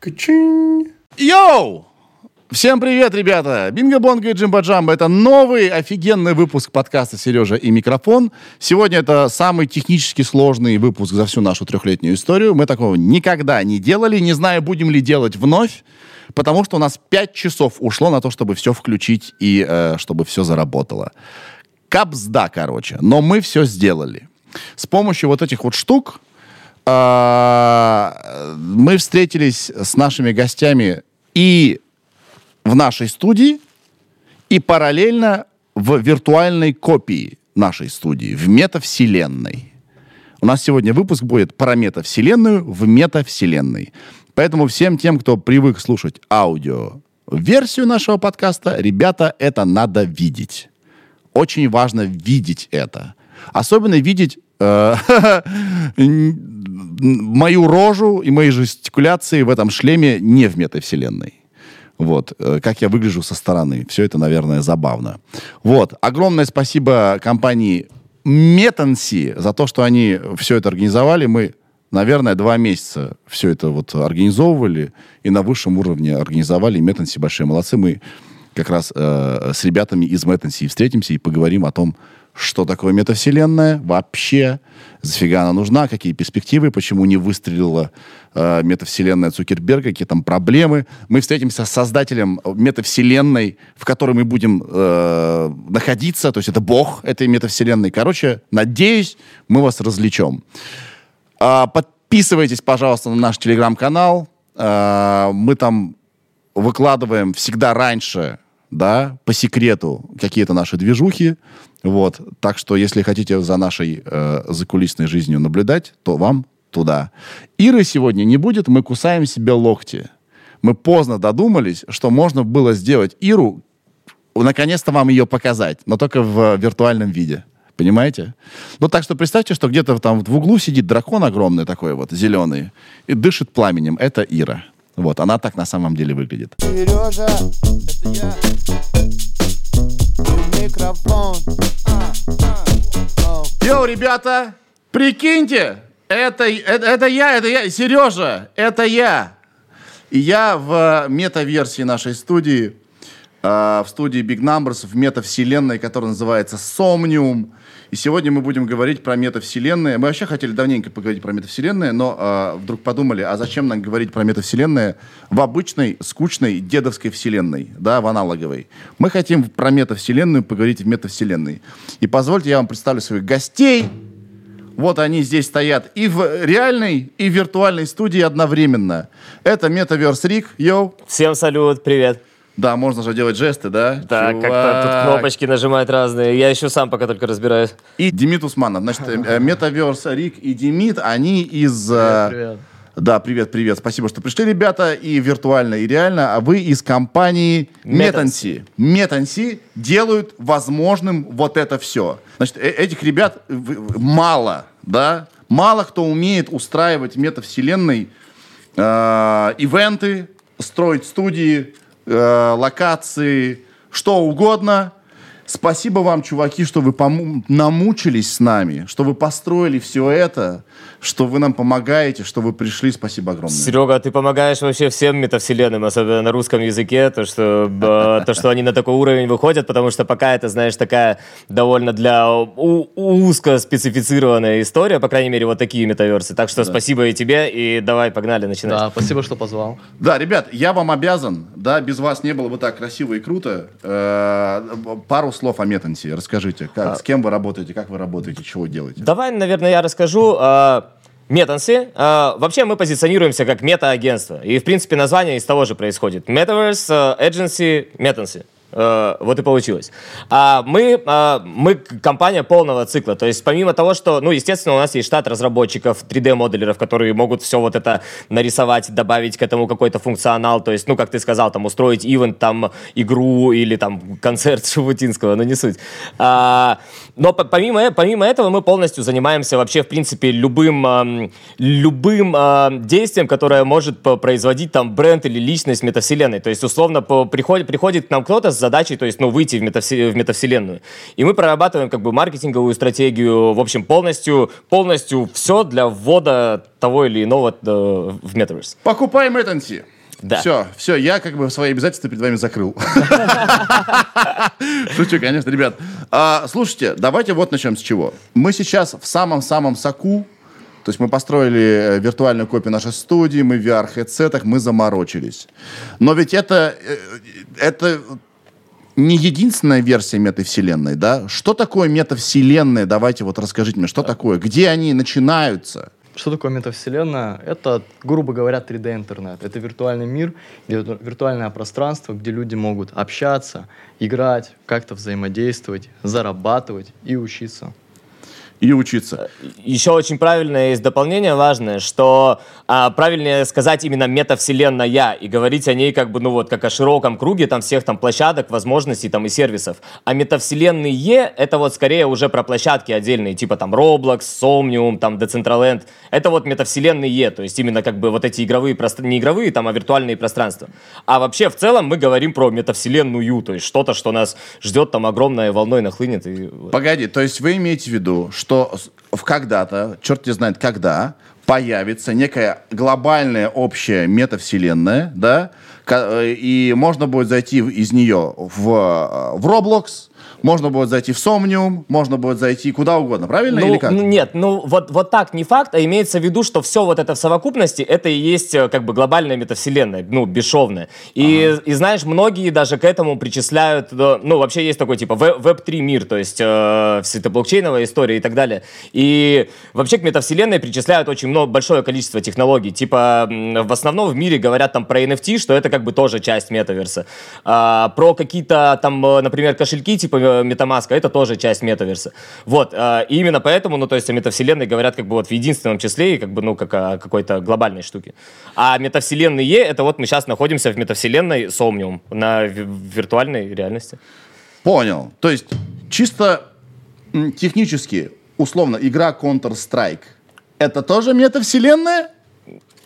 Качин. Йоу! Всем привет, ребята! Бинго-бонго и джимба-джамба. Это новый офигенный выпуск подкаста «Сережа и микрофон». Сегодня это самый технически сложный выпуск за всю нашу трехлетнюю историю. Мы такого никогда не делали. Не знаю, будем ли делать вновь, потому что у нас пять часов ушло на то, чтобы все включить и э, чтобы все заработало. Капсда, короче. Но мы все сделали. С помощью вот этих вот штук мы встретились с нашими гостями и в нашей студии и параллельно в виртуальной копии нашей студии, в метавселенной. У нас сегодня выпуск будет про метавселенную в метавселенной. Поэтому всем тем, кто привык слушать аудио версию нашего подкаста, ребята, это надо видеть. Очень важно видеть это. Особенно видеть мою рожу и мои жестикуляции в этом шлеме не в метавселенной. Вот, э, как я выгляжу со стороны. Все это, наверное, забавно. Вот, огромное спасибо компании Метанси за то, что они все это организовали. Мы, наверное, два месяца все это вот организовывали и на высшем уровне организовали. Метанси большие молодцы. Мы как раз э, с ребятами из Метанси встретимся и поговорим о том, что такое метавселенная вообще, зафига она нужна, какие перспективы, почему не выстрелила э, метавселенная Цукерберга, какие там проблемы. Мы встретимся с создателем метавселенной, в которой мы будем э, находиться, то есть это бог этой метавселенной. Короче, надеюсь, мы вас развлечем. Э, подписывайтесь, пожалуйста, на наш телеграм-канал. Э, мы там выкладываем всегда раньше да, по секрету какие-то наши движухи. Вот. Так что, если хотите за нашей э, закулисной жизнью наблюдать, то вам туда. Иры сегодня не будет, мы кусаем себе локти. Мы поздно додумались, что можно было сделать Иру, наконец-то вам ее показать, но только в виртуальном виде. Понимаете? Ну, так что представьте, что где-то там в углу сидит дракон огромный такой вот, зеленый, и дышит пламенем. Это Ира. Вот, она так на самом деле выглядит. Сережа, это я. Микрофон. Йоу, ребята, прикиньте, это, это, это я, это я, Сережа, это я. И я в мета-версии нашей студии, э, в студии Big Numbers, в метавселенной, которая называется Somnium. И сегодня мы будем говорить про метавселенные. Мы вообще хотели давненько поговорить про метавселенные, но э, вдруг подумали, а зачем нам говорить про метавселенные в обычной, скучной дедовской вселенной, да, в аналоговой. Мы хотим про метавселенную поговорить в метавселенной. И позвольте, я вам представлю своих гостей. Вот они здесь стоят и в реальной, и в виртуальной студии одновременно. Это Metaverse Рик, йоу. Всем салют, привет. Да, можно же делать жесты, да? Да, как-то тут кнопочки нажимать разные. Я еще сам пока только разбираюсь. И Демид Усманов. Значит, Метаверс, Рик и Демид, они из... Э, привет, привет. Да, привет, привет. Спасибо, что пришли, ребята, и виртуально, и реально. А вы из компании Метанси. Метанси делают возможным вот это все. Значит, э, этих ребят мало, да? Мало кто умеет устраивать метавселенной э, ивенты, строить студии, э, локации, что угодно. Спасибо вам, чуваки, что вы пом- намучились с нами, что вы построили все это, что вы нам помогаете, что вы пришли. Спасибо огромное. Серега, ты помогаешь вообще всем метавселенным, особенно на русском языке, то что, э, то, что они на такой уровень выходят, потому что пока это, знаешь, такая довольно для узко специфицированная история, по крайней мере, вот такие метаверсы. Так что да. спасибо и тебе, и давай, погнали, начинать. Да, спасибо, что позвал. Да, ребят, я вам обязан, да, без вас не было бы так красиво и круто. Э, пару слов о Метансе. Расскажите, как, а... с кем вы работаете, как вы работаете, чего делаете? Давай, наверное, я расскажу. А, Метанси. А, вообще мы позиционируемся как мета-агентство. И, в принципе, название из того же происходит. Metaverse Agency Metansi. Э, вот и получилось. А мы, а, мы компания полного цикла. То есть помимо того, что, ну, естественно, у нас есть штат разработчиков, 3D-моделеров, которые могут все вот это нарисовать, добавить к этому какой-то функционал. То есть, ну, как ты сказал, там, устроить ивент, там, игру или там концерт Шабутинского, но не суть. А, но помимо, помимо этого мы полностью занимаемся вообще, в принципе, любым, любым действием, которое может производить там бренд или личность метавселенной. То есть, условно, приходит, приходит к нам кто-то задачей, то есть, ну, выйти в, метавсе- в метавселенную. И мы прорабатываем как бы маркетинговую стратегию, в общем, полностью, полностью все для ввода того или иного э, в Metaverse. Покупаем Этанси. Да. Все, все, я как бы свои обязательства перед вами закрыл. Шучу, конечно, ребят. А, слушайте, давайте вот начнем с чего. Мы сейчас в самом-самом соку, то есть мы построили э, виртуальную копию нашей студии, мы в VR-хедсетах, мы заморочились. Но ведь это, э, это не единственная версия метавселенной, да? Что такое метавселенная? Давайте вот расскажите мне, что такое? Где они начинаются? Что такое метавселенная? Это, грубо говоря, 3D-интернет. Это виртуальный мир, вирту- виртуальное пространство, где люди могут общаться, играть, как-то взаимодействовать, зарабатывать и учиться. И учиться. Еще очень правильное есть дополнение важное, что а, правильнее сказать именно метавселенная и говорить о ней как бы, ну вот, как о широком круге там всех там площадок, возможностей там и сервисов. А метавселенные это вот скорее уже про площадки отдельные, типа там Roblox, Somnium, там Decentraland. Это вот метавселенные, то есть именно как бы вот эти игровые, пространства, не игровые там, а виртуальные пространства. А вообще в целом мы говорим про метавселенную, то есть что-то, что нас ждет там огромной волной нахлынет. И... Погоди, то есть вы имеете в виду, что с- в когда-то, черт не знает когда, появится некая глобальная общая метавселенная, да, э, и можно будет зайти из нее в, э, в Roblox, можно будет зайти в Somnium, можно будет зайти куда угодно, правильно Ну, или как? нет, ну вот, вот так не факт, а имеется в виду, что все вот это в совокупности, это и есть э, как бы глобальная метавселенная, ну, бесшовная. И, и знаешь, многие даже к этому причисляют, э, ну, вообще есть такой типа веб- веб-3 мир, то есть э, вся эта блокчейновая история и так далее. И вообще к метавселенной причисляют очень много, большое количество технологий. Типа в основном в мире говорят там про NFT, что это как бы тоже часть метаверса. А, про какие-то там, э, например, кошельки типа MetaMask, это тоже часть метаверса. Вот, э, и именно поэтому, ну, то есть о метавселенной говорят как бы вот в единственном числе, и как бы, ну, как о какой-то глобальной штуке. А метавселенные, это вот мы сейчас находимся в метавселенной Somnium, на ви- виртуальной реальности. Понял. То есть чисто технически, условно, игра Counter-Strike, это тоже метавселенная?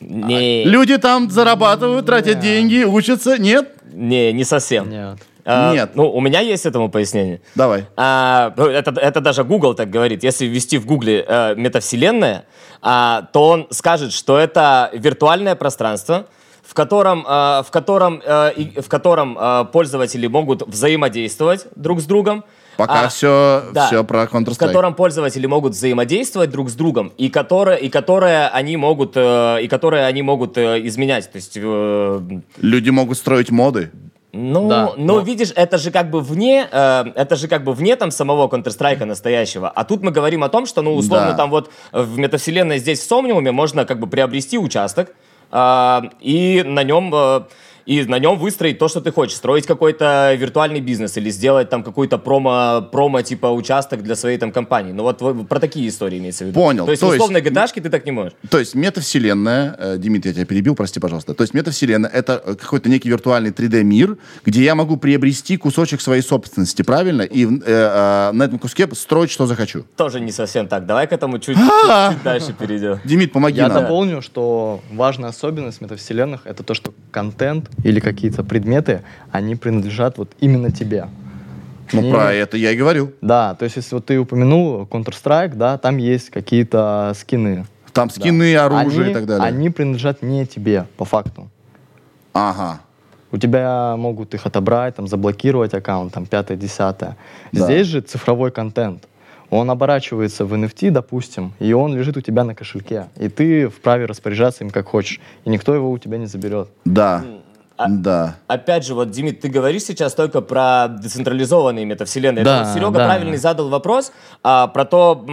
Не, Люди там зарабатывают, тратят деньги, учатся? Нет? не, не совсем. Нет. А, Нет. Ну, у меня есть этому пояснение. Давай. А, ну, это, это даже Google так говорит. Если ввести в Гугле э, метавселенная, а, то он скажет, что это виртуальное пространство, в котором, э, в котором, э, и- в котором э, пользователи могут взаимодействовать друг с другом. Пока А, все, да. все про в Counter-Strike. котором пользователи могут взаимодействовать друг с другом и которое и которое они могут э, и которое они могут э, изменять то есть э, Люди могут строить моды. Ну, Да, но но- видишь, это же как бы вне, э, это же как бы вне там самого Counter-Strike настоящего. А тут мы говорим о том, что, ну, условно, Да. там вот в метавселенной здесь в Сомниуме можно как бы приобрести участок э, и на нем э, и на нем выстроить то, что ты хочешь, строить какой-то виртуальный бизнес или сделать там какой-то промо, промо типа участок для своей там компании. Ну вот, про такие истории имеется в виду. Понял. То есть То в есть- условной GTA ты так не можешь. То есть метавселенная, э, Димит, я тебя перебил, прости, пожалуйста. То есть метавселенная — это э, какой-то некий виртуальный 3D-мир, где я могу приобрести кусочек своей собственности, правильно? И э, э, на этом куске строить, что захочу. Тоже не совсем так. Давай к этому чуть, дальше перейдем. Димит, помоги Я нам. дополню, что важная особенность метавселенных это то, что контент или какие-то предметы, они принадлежат вот именно тебе. Ну, Не- про это я и говорил. Да, то есть если вот ты упомянул Counter-Strike, да, там есть какие-то скины. Там скины, оружие они, и так далее. Они принадлежат не тебе, по факту. Ага. У тебя могут их отобрать, там, заблокировать аккаунт, там, пятое, десятое. Да. Здесь же цифровой контент. Он оборачивается в NFT, допустим, и он лежит у тебя на кошельке. И ты вправе распоряжаться им как хочешь. И никто его у тебя не заберет. Да. А- Да. Опять же, вот, Димит, ты говоришь сейчас только про децентрализованные метавселенные. Да, вот Серега да. правильный задал вопрос а, про то,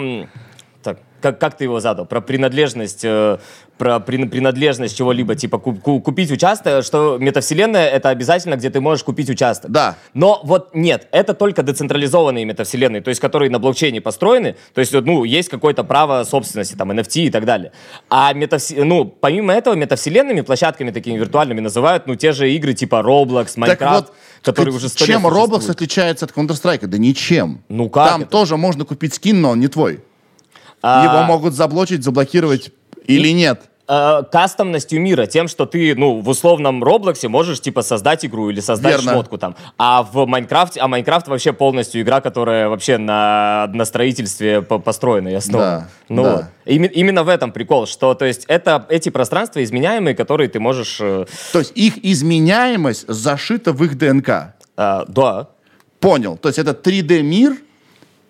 как, как ты его задал, про принадлежность, э, про при- принадлежность чего-либо, типа ку- ку- купить участок, что метавселенная это обязательно, где ты можешь купить участок. Да. Но вот нет, это только децентрализованные метавселенные, то есть которые на блокчейне построены, то есть ну есть какое-то право собственности, там NFT и так далее. А метавс- ну помимо этого метавселенными площадками такими виртуальными называют ну те же игры типа Roblox, Minecraft, вот, которые уже сто чем Roblox отличается от Counter-Strike? Да ничем. Ну как Там это? тоже можно купить скин, но он не твой. А, Его могут заблочить, заблокировать или нет. э, кастомностью мира, тем, что ты, ну, в условном Роблоксе можешь, типа, создать игру или создать Верно. шмотку там. А в Майнкрафте, а Майнкрафт вообще полностью игра, которая вообще на, на строительстве по- построена и основана. Да, ну, да. вот. Име- именно в этом прикол, что, то есть, это эти пространства изменяемые, которые ты можешь... э, То есть их изменяемость зашита в их ДНК. э, да, Понял. То есть это 3D-мир,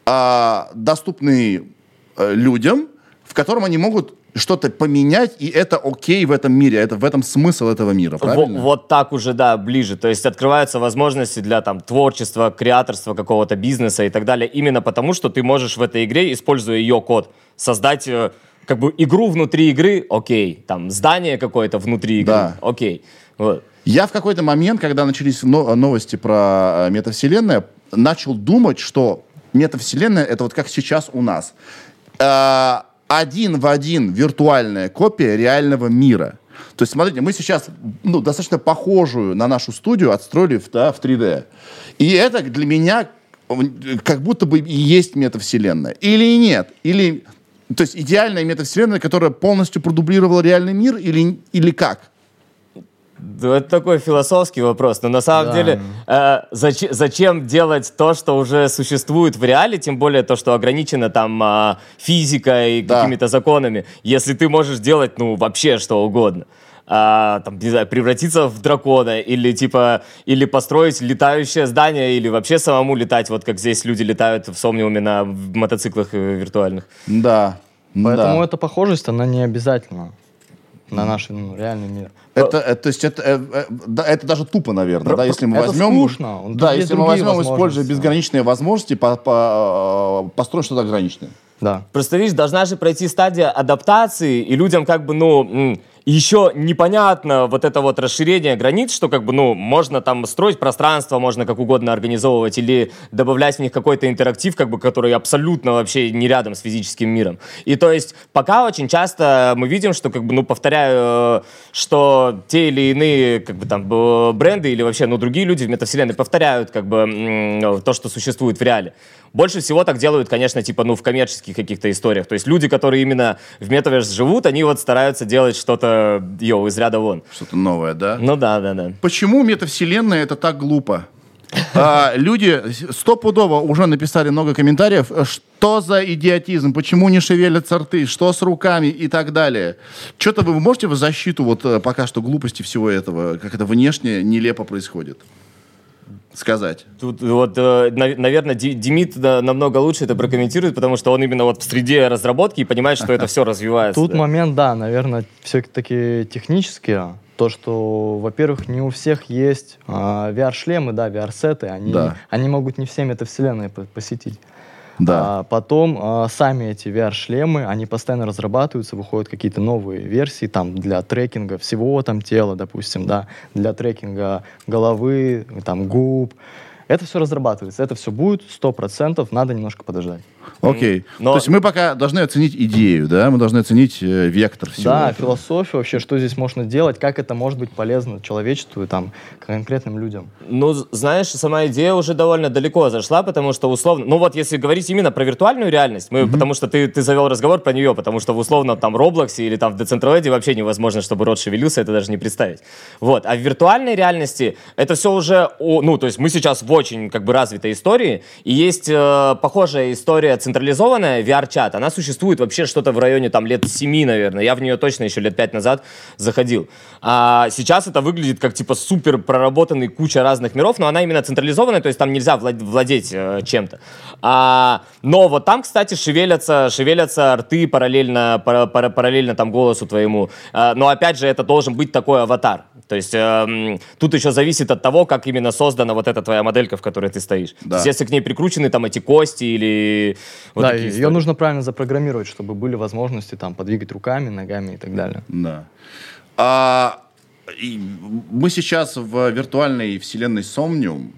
а, доступный э, людям, в котором они могут что-то поменять, и это окей в этом мире, это в этом смысл этого мира, правильно? вот так уже, да, ближе. То есть открываются возможности для там творчества, креаторства какого-то бизнеса и так далее. Именно потому, что ты можешь в этой игре, используя ее код, создать э, как бы игру внутри игры, окей. Там здание какое-то внутри игры, Да. окей. Вот. Я в какой-то момент, когда начались но- новости про э, метавселенную, начал думать, что метавселенная это вот как сейчас у нас. Э, один в один виртуальная копия реального мира. То есть, смотрите, мы сейчас ну, достаточно похожую на нашу студию отстроили в, да, в 3D. И это для меня как будто бы и есть метавселенная. Или нет. Или, то есть идеальная метавселенная, которая полностью продублировала реальный мир, или, или как? Да, Это такой философский вопрос, но на самом Да. деле э, зач- зачем делать то, что уже существует в реале, тем более то, что ограничено там а, физикой, Да. какими-то законами, если ты можешь делать ну вообще что угодно. А, там, не знаю, превратиться в дракона, или типа, или построить летающее здание, или вообще самому летать, вот как здесь люди летают в Сомниуме на мотоциклах э, виртуальных. Да. Поэтому да. эта похожесть, она не обязательна на наш ну, реальный мир. Это, э, то есть это, э, э, это даже тупо, наверное, да, если мы это возьмем... скучно, Да, если мы возьмем, используя безграничные возможности, по, по- э, построим что-то ограниченное. Да. Просто, видишь, должна же пройти стадия адаптации, и людям как бы, ну, еще непонятно вот это вот расширение границ, что как бы, ну, можно там строить пространство, можно как угодно организовывать или добавлять в них какой-то интерактив, как бы, который абсолютно вообще не рядом с физическим миром. И то есть пока очень часто мы видим, что как бы, ну, повторяю, э, что те или иные как бы там э, бренды или вообще, ну, другие люди в метавселенной повторяют как бы то, что существует в реале. Больше всего так делают, конечно, типа, ну, в коммерческих каких-то историях. То есть люди, которые именно в метаверс живут, они вот стараются делать что-то, йоу, из ряда вон. Что-то новое, да? Ну да, да, да. Почему метавселенная это так глупо? А, люди стопудово уже написали много комментариев, что за идиотизм, почему не шевелятся рты, что с руками и так далее. Что-то вы можете в защиту вот э, пока что глупости всего этого, как это внешне нелепо происходит? Сказать. Тут вот, э, нав- наверное, Демид да, намного лучше это прокомментирует, потому что он именно вот в среде разработки и понимает, что это все развивается. Тут да. момент, да, наверное, все-таки технически. То, что, во-первых, не у всех есть а, VR-шлемы, да, VR-сеты, они, Да. они могут не все метавселенные по- посетить. Да. А потом а, сами эти VR-шлемы, они постоянно разрабатываются, выходят какие-то новые версии там для трекинга всего там тела, допустим, да, для трекинга головы, там губ. Это все разрабатывается, это все будет, сто процентов, надо немножко подождать. Окей. Но- То есть мы пока должны оценить идею, да? Мы должны оценить э, вектор всего. да, этого. философия вообще, что здесь можно делать, как это может быть полезно человечеству и там конкретным людям. Ну, знаешь, сама идея уже довольно далеко зашла, потому что условно... Ну вот если говорить именно про виртуальную реальность, мы, потому что ты, ты завел разговор про нее, потому что в условно там Роблоксе или там в Decentraland вообще невозможно, чтобы рот шевелился, это даже не представить. Вот. А в виртуальной реальности это все уже... ну, то есть мы сейчас в очень как бы развитой истории, и есть э, похожая история централизованная, VR-чат, она существует вообще что-то в районе там лет 7, наверное. Я в нее точно еще лет 5 назад заходил. А сейчас это выглядит как типа супер проработанный куча разных миров, но она именно централизованная, то есть там нельзя влад- владеть э, чем-то. А, но вот там, кстати, шевелятся, шевелятся рты параллельно, пара- пара- параллельно там голосу твоему. А, но опять же, это должен быть такой аватар. То есть эм, тут еще зависит от того, как именно создана вот эта твоя моделька, в которой ты стоишь. Да. То есть если к ней прикручены там эти кости или... вот да, такие ее истории. нужно правильно запрограммировать, чтобы были возможности там подвигать руками, ногами и так далее. Да. А, и мы сейчас в виртуальной вселенной Somnium.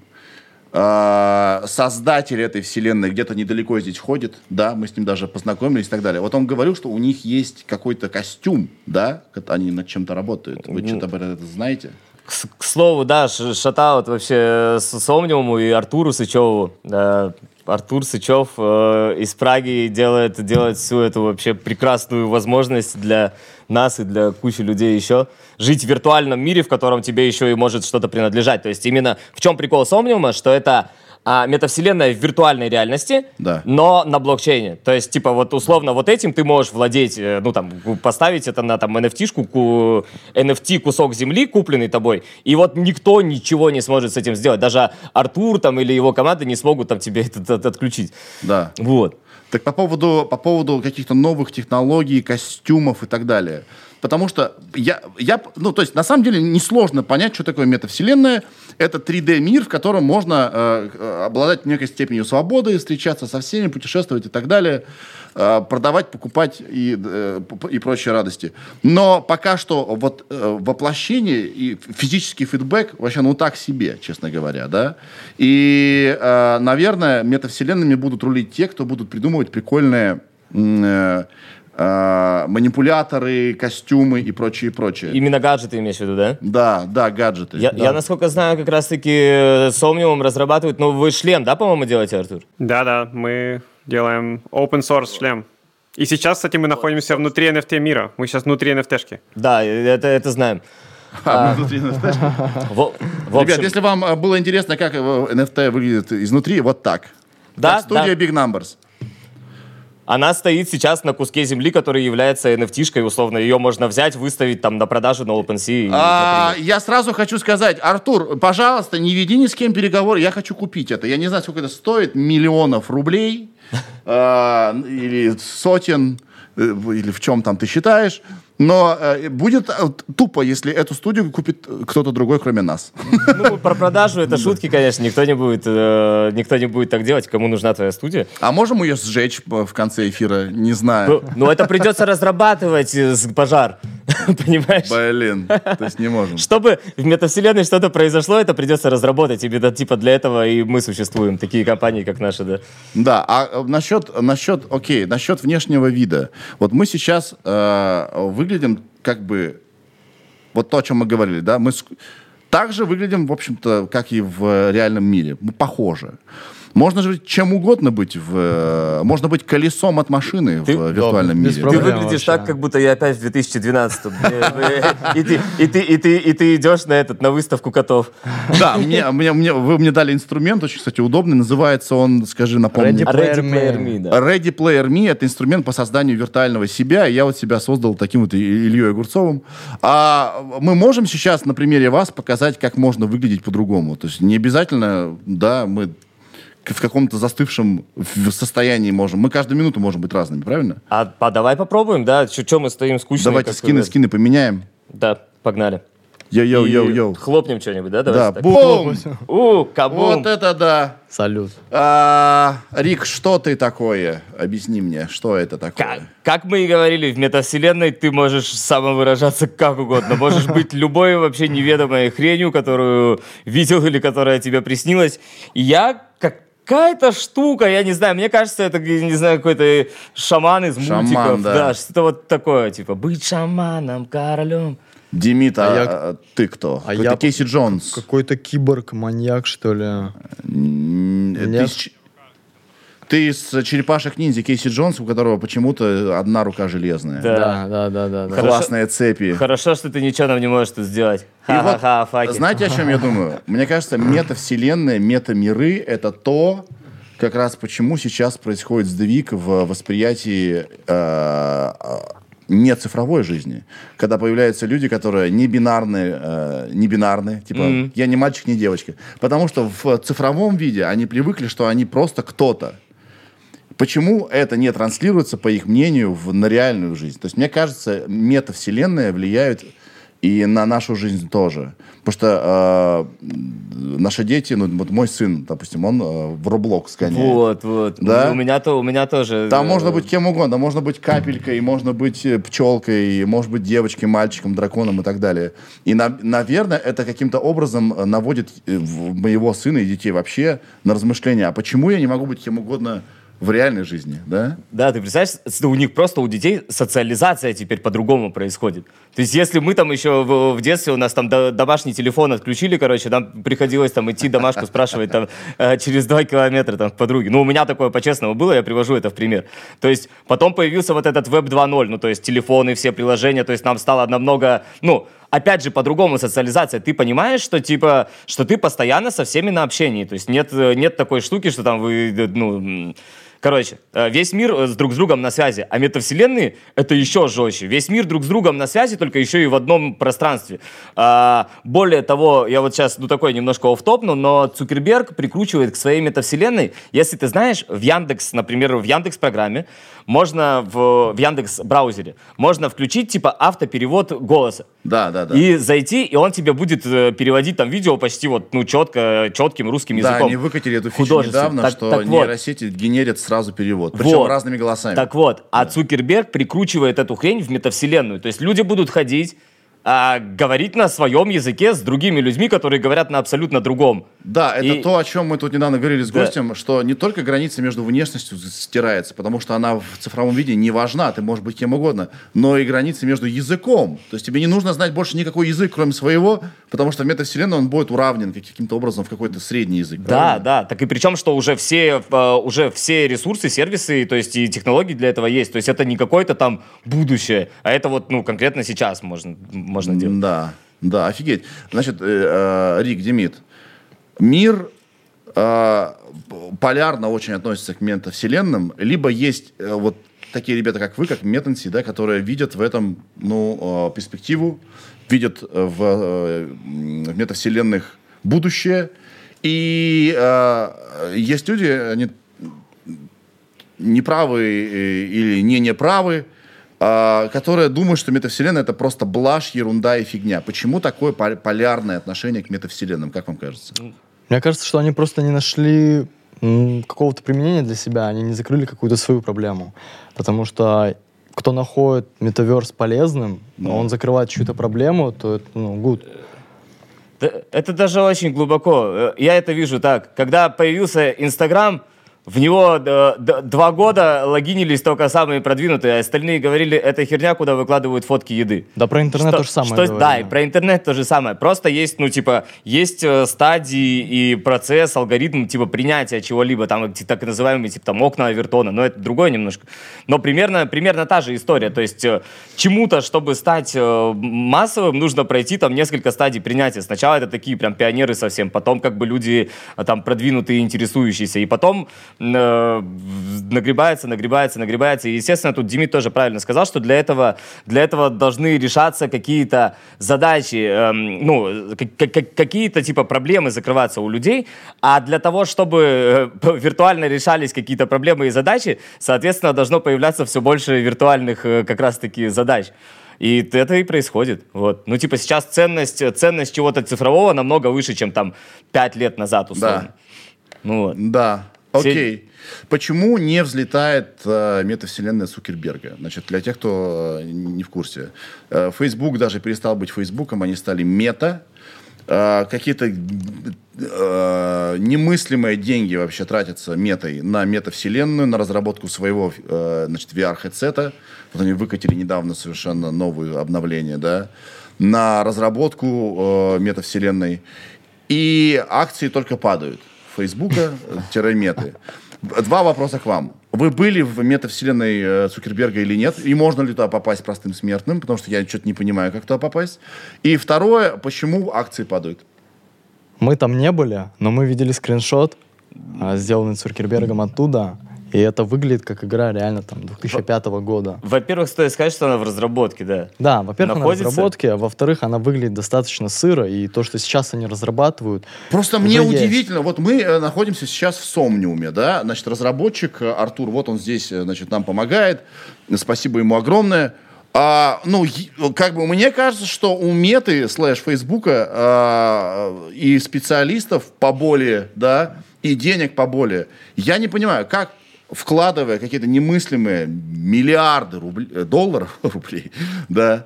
А, создатель этой вселенной где-то недалеко здесь ходит, да, мы с ним даже познакомились и так далее. Вот он говорил, что у них есть какой-то костюм, да, как они над чем-то работают. Вы что-то об этом знаете? К, слову, да, шатаут вообще с Сомниуму и Артуру Сычеву. Да, Артур Сычев э, из Праги делает, делает всю эту вообще прекрасную возможность для нас и для кучи людей еще жить в виртуальном мире, в котором тебе еще и может что-то принадлежать. То есть именно в чем прикол Сомниума, что это а, метавселенная в виртуальной реальности, Да. но на блокчейне. То есть, типа, вот условно вот этим ты можешь владеть, э, ну там, поставить это на там NFT-шку, ку- NFT кусок земли, купленный тобой, и вот никто ничего не сможет с этим сделать. Даже Артур там или его команда не смогут там тебе это от- отключить. Да. Вот. Так по поводу, по поводу каких-то новых технологий, костюмов и так далее. Потому что я, я, ну, то есть, на самом деле, несложно понять, что такое метавселенная. Это 3D-мир, в котором можно э, э, обладать некой степенью свободы, встречаться со всеми, путешествовать и так далее, э, продавать, покупать и, э, и прочие радости. Но пока что вот э, воплощение и физический фидбэк вообще, ну, так себе, честно говоря, да. И, э, наверное, метавселенными будут рулить те, кто будут придумывать прикольные э, э, манипуляторы, костюмы и прочее, прочее. Именно гаджеты имеешь в виду, да? Да, да, гаджеты. Я, да. я, насколько знаю, как раз-таки э, Somnium разрабатывает новый шлем, да, по-моему, делаете, Артур? Да-да, мы делаем open source шлем. И сейчас, кстати, мы находимся внутри NFT мира. Мы сейчас внутри NFT-шки. Да, это, это знаем. А, мы внутри NFT. В, в общем, Ребят, если вам э, было интересно, как э, NFT выглядит изнутри, вот так. Да, студия да. Big Numbers. Она стоит сейчас на куске земли, который является NFT-шкой, условно. Ее можно взять, выставить там на продажу на OpenSea. А, я сразу хочу сказать, Артур, пожалуйста, не веди ни с кем переговоры, я хочу купить это. Я не знаю, сколько это стоит, миллионов рублей а, или сотен, э, или в чем там ты считаешь. Но э, будет э, тупо, если эту студию купит кто-то другой, кроме нас. Ну, про продажу это шутки, конечно. Никто не будет, э, никто не будет так делать. Кому нужна твоя студия? А можем ее сжечь э, в конце эфира? Не знаю. Ну, ну, это придется разрабатывать э, пожар. Понимаешь? Блин, то есть не можем. Чтобы в метавселенной что-то произошло, это придется разработать. Именно типа для этого и мы существуем. Такие компании, как наши, да. Да, а э, насчет, насчет, окей, насчет внешнего вида. Вот мы сейчас э, выглядим как бы, вот то, о чем мы говорили, да, мы ск- так же выглядим, в общем-то, как и в э, реальном мире. Мы похожи. Можно же чем угодно быть в... э, Можно быть колесом от машины Ты- в виртуальном без мире. Ты проблем. да? выглядишь вообще. так, как будто я опять в 2012 и ты, и, ты, и, ты, и ты идешь на этот, на выставку котов. Да, вы мне дали инструмент, очень, кстати, удобный. Называется он, скажи, напомни. Ready Player Me. Да. Ready Player Me — это инструмент по созданию виртуального себя. Я вот себя создал таким вот Ильей Огурцовым. А мы можем сейчас на примере вас показать, как можно выглядеть по-другому. То есть не обязательно, да, мы в каком-то застывшем состоянии можем. Мы каждую минуту можем быть разными, правильно? А, а давай попробуем, да? Че мы стоим скучно? Давайте скины, скины поменяем. Да, погнали. Йоу-йоу-йоу-йоу. И Хлопнем что-нибудь, да? Да, Давайте так. бум! У, кабум. Вот это да! Салют. А, Рик, что ты такое? Объясни мне, что это Как, такое? как мы и говорили, в метавселенной ты можешь самовыражаться как угодно. Можешь быть любой вообще неведомой хренью, которую видел или которая тебе приснилась. И я какая-то штука, я не знаю, мне кажется, это, не знаю, какой-то шаман из Шаман, мультиков. да. что-то вот такое, типа, быть шаманом, королем. Демид, а, А я- а ты кто? а Это я- Кейси Джонс. Какой-то киборг, маньяк, что ли. Ты, Нет. из ч- ты из черепашек ниндзя Кейси Джонс, у которого почему-то одна рука железная. Да. Да, да, да, да. Классные цепи. Хорошо, что ты ничего нам не можешь тут сделать. И вот, Ха-ха-ха, факи. знаете, о чем я думаю? Мне кажется, метавселенная, метамиры — это то, как раз почему сейчас происходит сдвиг в восприятии э, э, не цифровой жизни. Когда появляются люди, которые не бинарные, э, не бинарные, типа Мгм. я не мальчик, не девочка. Потому что в цифровом виде они привыкли, что они просто кто-то. Почему это не транслируется, по их мнению, в, на реальную жизнь? То есть, мне кажется, метавселенная влияют и на нашу жизнь тоже. Потому что э, наши дети, ну, вот мой сын, допустим, он э, в Roblox гоняет. Вот, вот. Да? У меня, то, у меня тоже. Там э, можно быть кем угодно. Можно быть капелькой, можно быть э, пчелкой, может быть девочкой, мальчиком, драконом и так далее. И, на- наверное, это каким-то образом э, наводит э, моего сына и детей вообще на размышления. А почему я не могу быть кем угодно в реальной жизни, да? Да, ты представляешь, у них просто у детей социализация теперь по-другому происходит. То есть если мы там еще в, в детстве, у нас там до- домашний телефон отключили, короче, нам приходилось там идти домашку спрашивать там э, через два километра там к подруге. Ну, у меня такое по-честному было, я привожу это в пример. То есть потом появился вот этот веб 2.0, ну, то есть телефоны, все приложения, то есть нам стало намного, ну, опять же, по-другому социализация. Ты понимаешь, что типа, что ты постоянно со всеми на общении. То есть нет, э, нет такой штуки, что там вы, э, ну, Короче, э, весь мир э, с друг с другом на связи, а метавселенные — это еще жестче. Весь мир друг с другом на связи, только еще и в одном пространстве. А, более того, я вот сейчас, ну, такой немножко оффтопну, но Цукерберг прикручивает к своей метавселенной, если ты знаешь, в Яндекс, например, в Яндекс-программе, можно в, в Яндекс-браузере, можно включить, типа, автоперевод голоса. Да, да, да. И зайти, и он тебе будет э, переводить там видео почти вот, ну, четко, четким русским Да, языком. они выкатили эту фичу недавно, Так- что так вот. нейросети генерят сразу перевод. Причем Вот. разными голосами. Так вот, а Цукерберг прикручивает эту хрень в метавселенную. То есть люди будут ходить, а, говорить на своем языке с другими людьми, которые говорят на абсолютно другом. Да, это И- то, о чем мы тут недавно говорили с Да. гостем, что не только граница между внешностью стирается, потому что она в цифровом виде не важна, ты можешь быть кем угодно, но и граница между языком. То есть тебе не нужно знать больше никакой язык, кроме своего, потому что в метавселенной он будет уравнен каким-то образом в какой-то средний язык. Да, правильно? да. Так и причем, что уже все, э, уже все ресурсы, сервисы, то есть и технологии для этого есть. То есть это не какое-то там будущее, а это вот, ну, конкретно сейчас можно, можно делать. Да, да, офигеть. Значит, э, э, Рик, Демид, мир э, полярно очень относится к метавселенным, либо есть вот такие ребята, как вы, как Метанси, да, которые видят в этом, ну, перспективу, видят в, э, в метавселенных будущее, и э, есть люди, они неправы или не неправы, а, которые думают, что метавселенная это просто блажь, ерунда и фигня. Почему такое пол- полярное отношение к метавселенным, как вам кажется? Мне кажется, что они просто не нашли какого-то применения для себя, они не закрыли какую-то свою проблему. Потому что кто находит метаверс полезным, но он закрывает чью-то проблему, то это, ну, good. Да, Это даже очень глубоко. Э, Я это вижу так. Когда появился Инстаграм, в него э, два года логинились только самые продвинутые, а остальные говорили, это херня, куда выкладывают фотки еды. Да про интернет Что- то же самое что- да, и про интернет то же самое. Просто есть, ну, типа, есть э, стадии и процесс, алгоритм, типа, принятия чего-либо, там, так называемые, типа, там, окна Авертона, но это другое немножко. Но примерно, примерно та же история. То есть э, чему-то, чтобы стать э, массовым, нужно пройти там несколько стадий принятия. Сначала это такие прям пионеры совсем, потом как бы люди там продвинутые, интересующиеся, и потом нагребается, нагребается, нагребается. И, естественно, тут Демид тоже правильно сказал, что для этого, для этого должны решаться какие-то задачи, эм, ну, какие-то типа проблемы закрываться у людей, а для того, чтобы э, виртуально решались какие-то проблемы и задачи, соответственно, должно появляться все больше виртуальных э, как раз-таки задач. И это и происходит. Вот. Ну, типа, сейчас ценность, ценность чего-то цифрового намного выше, чем там 5 лет назад, условно. Ну, вот. Да, Окей. Почему не взлетает э, метавселенная Цукерберга? Значит, для тех, кто э, не в курсе. Э, Facebook даже перестал быть Фейсбуком, они стали мета. Э, какие-то э, немыслимые деньги вообще тратятся метой на метавселенную, на разработку своего э, значит, VR-хедсета. Вот они выкатили недавно совершенно новое обновление, да, на разработку э, метавселенной. И акции только падают. Фейсбука-меты. Два вопроса к вам. Вы были в метавселенной э, Цукерберга или нет? И можно ли туда попасть простым смертным? Потому что я что-то не понимаю, как туда попасть. И второе, почему акции падают? Мы там не были, но мы видели скриншот, а, сделанный Цукербергом оттуда, и это выглядит как игра реально там 2005 года. Во-первых, стоит сказать, что она в разработке, да. Да, во-первых, она в разработке, а во-вторых, она выглядит достаточно сыро, и то, что сейчас они разрабатывают, Просто мне есть. удивительно. Вот мы э, находимся сейчас в Сомниуме, да? Значит, разработчик э, Артур, вот он здесь, э, значит, нам помогает. Спасибо ему огромное. А, ну, как бы мне кажется, что у Меты слэш Фейсбука а, и специалистов поболее, да, и денег поболее. Я не понимаю, как вкладывая какие-то немыслимые миллиарды рубль- э, долларов, рублей, да,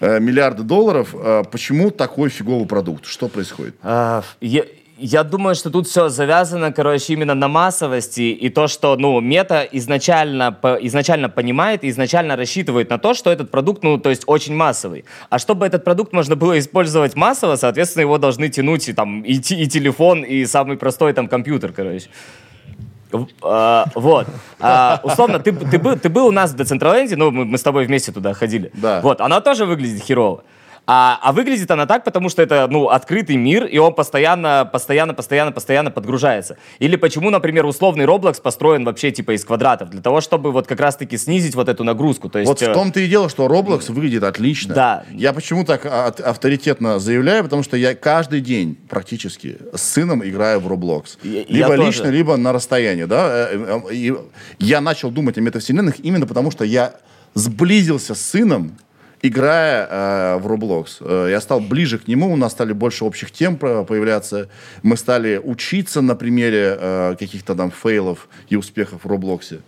э, миллиарды долларов, э, почему такой фиговый продукт? Что происходит? А, я, Я думаю, что тут все завязано, короче, именно на массовости и то, что, ну, мета изначально, по- изначально понимает и изначально рассчитывает на то, что этот продукт, ну, то есть очень массовый. А чтобы этот продукт можно было использовать массово, соответственно, его должны тянуть и там и, и телефон, и самый простой там компьютер, короче. А, вот. А, условно, ты, был, у нас в Децентраленде, ну, мы с тобой вместе туда ходили. Да. Вот, она тоже выглядит херово. А, а выглядит она так, потому что это, ну, открытый мир, и он постоянно, постоянно, постоянно, постоянно подгружается. Или почему, например, условный Roblox построен вообще типа из квадратов? Для того, чтобы вот как раз-таки снизить вот эту нагрузку. То есть, Вот в э, том-то и дело, что Roblox выглядит отлично. Да. Я почему так а- авторитетно заявляю, потому что я каждый день практически с сыном играю в Roblox. Я- я либо тоже. лично, либо на расстоянии, да. Э, э, И я начал думать о метавселенных именно потому, что я сблизился с сыном, играя э, в Roblox. Э, я стал ближе к нему, у нас стали больше общих тем появляться. Мы стали учиться на примере э, каких-то там фейлов и успехов в Roblox.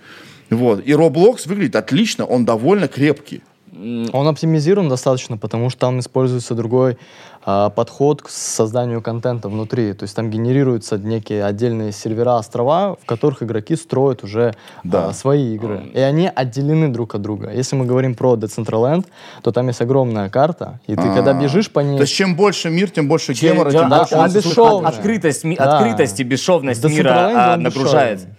Вот. И Roblox выглядит отлично, он довольно крепкий. Он оптимизирован достаточно, потому что там используется другой а, подход к созданию контента внутри. То есть там генерируются некие отдельные сервера, острова, в которых игроки строят уже Да. а, свои игры. И они отделены друг от друга. Если мы говорим про Decentraland, то там есть огромная карта, и ты когда бежишь по ней... То есть чем больше мир, тем больше чем- гемора, чем- тем да, больше он он бесшовный. открытость, ми- Да. открытость и бесшовность мира а, он нагружает. бесшовный.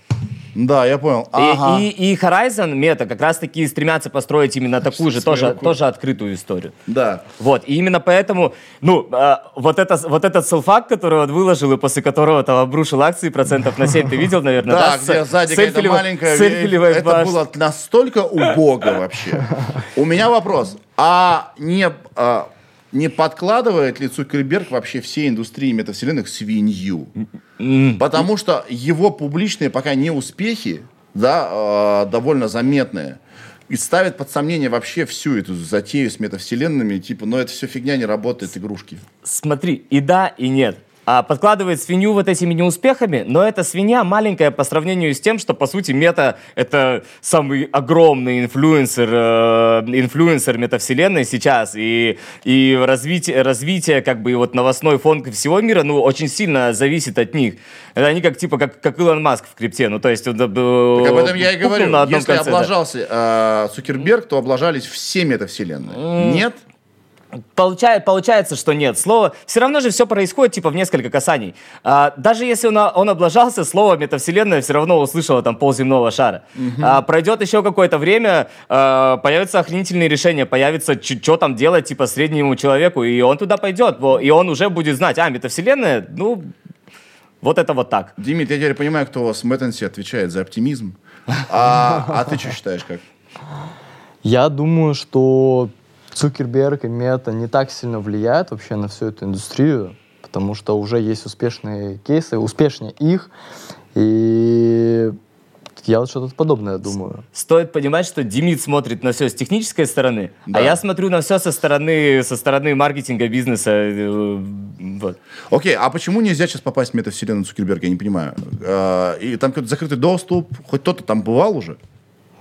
Да, я понял. И, Ага. и, и Horizon мета как раз-таки стремятся построить именно такую же, тоже, тоже открытую историю. Да. Вот, и именно поэтому, ну, а, вот, это, вот этот селфак, который он выложил, и после которого там обрушил акции процентов на 7, ты видел, наверное, Да, да? где сзади какая-то маленькая... Это было настолько убого вообще. У меня вопрос. А не, а, не подкладывает ли Цукерберг вообще всей индустрии метавселенных свинью? Потому что его публичные пока не успехи, да, а, довольно заметные, и ставят под сомнение вообще всю эту затею с метавселенными, типа, ну это все фигня, не работает, игрушки. Смотри, и да, и нет. А подкладывает свинью вот этими неуспехами, но эта свинья маленькая по сравнению с тем, что, по сути, мета — это самый огромный инфлюенсер, э, инфлюенсер метавселенной сейчас, и, и развитие, развитие, как бы, и вот новостной фон всего мира, ну, очень сильно зависит от них. Это они как, типа, как, как Илон Маск в крипте, ну, то есть... он, э, Так об этом я и пукнул говорю. на одном Если конце, да. облажался э, Цукерберг, то облажались все метавселенные. Нет? Получает, получается, что нет. Слово... Все равно же все происходит, типа, в несколько касаний. А, даже если он, он облажался, слово метавселенная все равно услышало там полземного шара. А, пройдет еще какое-то время, а, появятся охренительные решения, появится, что там делать, типа, среднему человеку, и он туда пойдет. И он уже будет знать, а, метавселенная, ну, вот это вот так. Димит, я теперь понимаю, кто у вас в Мэттенсе отвечает за оптимизм. А, а ты что считаешь, как? Я думаю, что Цукерберг и Мета не так сильно влияют вообще на всю эту индустрию, потому что уже есть успешные кейсы, успешнее их, и я вот что-то подобное думаю. Стоит понимать, что Демид смотрит на все с технической стороны, Да. а я смотрю на все со стороны, со стороны маркетинга, бизнеса. э, Вот. Окей, а почему нельзя сейчас попасть в метавселенную Цукерберга? Я не понимаю. А, и там какой-то закрытый доступ, хоть кто-то там бывал уже?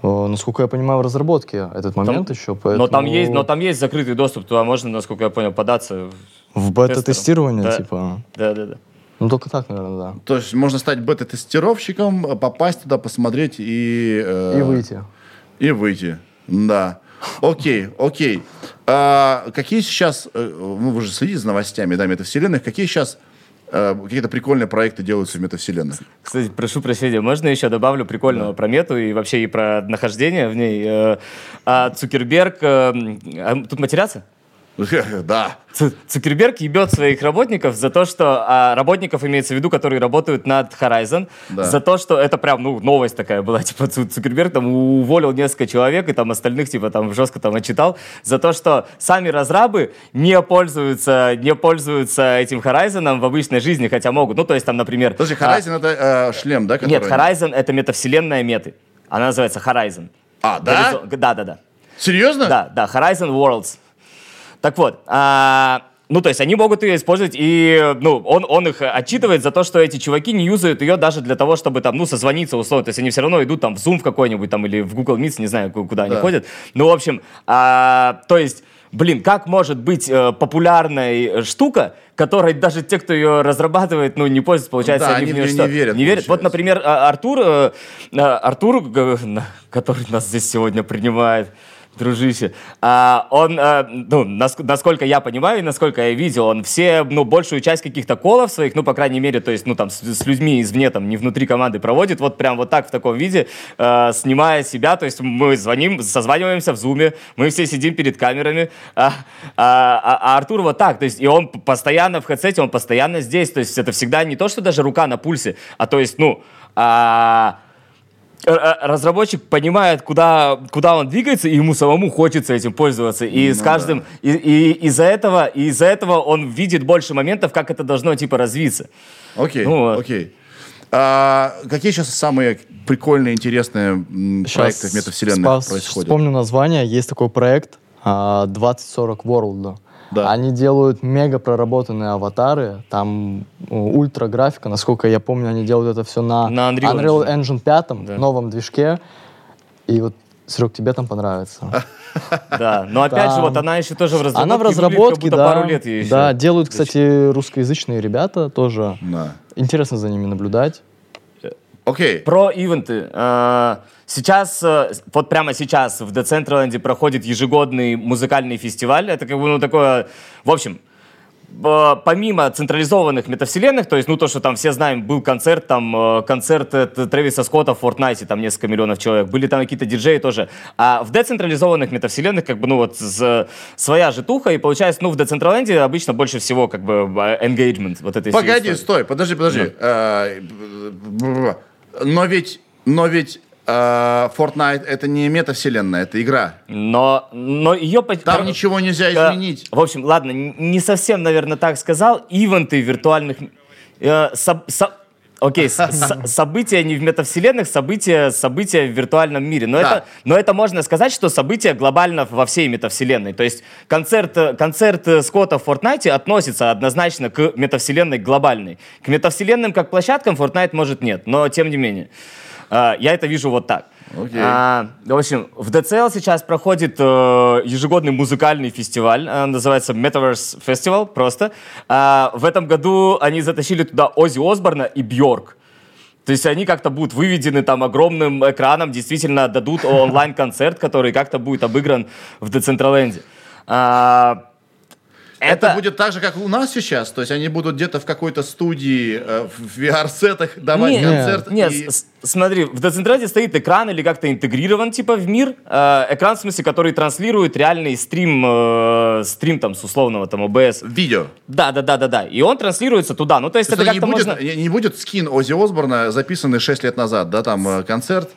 О, насколько я понимаю, в разработке этот момент еще, поэтому... Но, там есть, но там есть закрытый доступ, туда можно, насколько я понял, податься. В бета-тестирование, Да. типа... Да, да, да. Ну, только так, наверное, да. То есть можно стать бета-тестировщиком, попасть туда, посмотреть и... э, И выйти. И выйти, да. Окей, окей. А, какие сейчас, э, ну вы же следите за новостями, да, метавселенных, какие сейчас э, какие-то прикольные проекты делаются в метавселенных? Кстати, прошу прощения, можно еще добавлю прикольного про мету и вообще и про нахождение в ней. Э, а Цукерберг... э, а Тут матерятся? Да. Цу- Цукерберг ебет своих работников за то, что... а, работников имеется в виду, которые работают над Horizon. Да. За то, что... Это прям, ну, новость такая была. Типа, Цу- Цукерберг там уволил несколько человек, и там остальных, типа, там жестко там отчитал. За то, что сами разрабы не пользуются, не пользуются этим Horizon в обычной жизни, хотя могут. Ну, то есть там, например... Подожди, а, Horizon это э, шлем, да? Нет, который- Horizon — это метавселенная меты. Она называется Horizon. А, да? Горизон- Да, да, да. Серьезно? Да, да, Horizon Worlds. Так вот, а, ну, то есть они могут ее использовать, и, ну, он, он их отчитывает за то, что эти чуваки не юзают ее даже для того, чтобы там, ну, созвониться условно. То есть они все равно идут там в Zoom в какой-нибудь там или в Google Meet, не знаю, ку- куда они Да. ходят. Ну, в общем, а, то есть блин, как может быть э, популярной э, штука, которой даже те, кто ее разрабатывает, ну, не пользуются, получается, Да, они, они в нее что? не верят, Не верят. Вот, например, а- Артур, э, э, Артур, на- который нас здесь сегодня принимает, дружище, а, он, э, ну, наск- насколько я понимаю и насколько я видел, он все, ну, большую часть каких-то колов своих, ну, по крайней мере, то есть, ну, там, с, с людьми извне, там, не внутри команды проводит, вот прям вот так, в таком виде, э, снимая себя, то есть мы звоним, созваниваемся в зуме, мы все сидим перед камерами, а, а- а- а Артур вот так, то есть, и он постоянно в хедсете, он постоянно здесь, то есть, это всегда не то, что даже рука на пульсе, а то есть, ну, а, разработчик понимает, куда, куда он двигается, и ему самому хочется этим пользоваться. И с каждым... И, и из-за этого, из-за этого он видит больше моментов, как это должно, типа, развиться. Окей, Ну вот. окей. А, какие сейчас самые прикольные, интересные м, проекты в метавселенной спас- происходят? Вспомню название. Есть такой проект а, 2040 World. Да. Они делают мега проработанные аватары. Там ну, ультра графика. Насколько я помню, они делают это все на, На Unreal Engine 5, Да. новом движке. И вот, Серег, тебе там понравится. Да. Но опять же, вот она еще тоже в разработке. Она в разработке, да. пару лет ей еще. Да, делают, кстати, русскоязычные ребята тоже. Да. Интересно за ними наблюдать. Окей. Про ивенты. Э, Сейчас, э, вот прямо сейчас в Децентраленде проходит ежегодный музыкальный фестиваль. Это как бы, ну, такое... В общем, э, помимо централизованных метавселенных, то есть, ну, то, что там все знаем, был концерт, там, э, концерт Трэвиса Скотта в Fortnite, там несколько миллионов человек, были там какие-то диджеи тоже. А в децентрализованных метавселенных, как бы, ну, вот, с- своя житуха, и получается, ну, в Децентраленде обычно больше всего, как бы, engagement вот этой Погоди, стой, подожди, подожди. Б- Но ведь, но ведь э, Fortnite это не метавселенная, это игра. Но, но ее... Там кор- ничего нельзя Э, изменить. В общем, ладно, не совсем, наверное, так сказал. Ивенты виртуальных... э, соб- со- Окей, с- события не в метавселенных, события, события в виртуальном мире. Но, Да. это, но это можно сказать, что события глобально во всей метавселенной. То есть концерт, э, концерт э, Скотта в Fortnite относится однозначно к метавселенной глобальной. К метавселенным как площадкам Fortnite может нет, но тем не менее. Э, Я это вижу вот так. Окей. А, в общем, в DCL сейчас проходит э, ежегодный музыкальный фестиваль, э, называется Metaverse Festival, просто. А, в этом году они затащили туда Оззи Осборна и Бьорк. То есть они как-то будут выведены там огромным экраном, действительно дадут онлайн-концерт, который как-то будет обыгран в Децентраленде. Это... будет так же, как у нас сейчас. То есть они будут где-то в какой-то студии э, в VR-сетах давать Нет, концерт. Нет, и- смотри, в Децентраленде стоит экран или как-то интегрирован типа в мир. Э, экран, в смысле, который транслирует реальный стрим, э, стрим там с условного там ОБС. Видео. Да, да, да, да, да. И он транслируется туда. Ну, то есть То это не как-то будет, можно... не, не будет скин Оззи Осборна, записанный 6 лет назад, да, там э, концерт.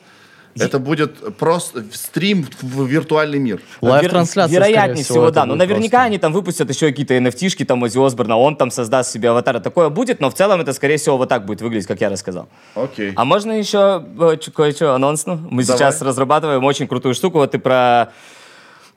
Это будет просто стрим в виртуальный мир. Лайв-трансляция, Вероятнее всего, это да. Но наверняка просто. они там выпустят еще какие-то NFT-шки там Оззи Осборна, он там создаст себе аватара. Такое будет, но в целом это, скорее всего, вот так будет выглядеть, как я рассказал. Окей. А можно еще э, кое-что анонсну? Мы Давай. сейчас разрабатываем очень крутую штуку. Вот ты про...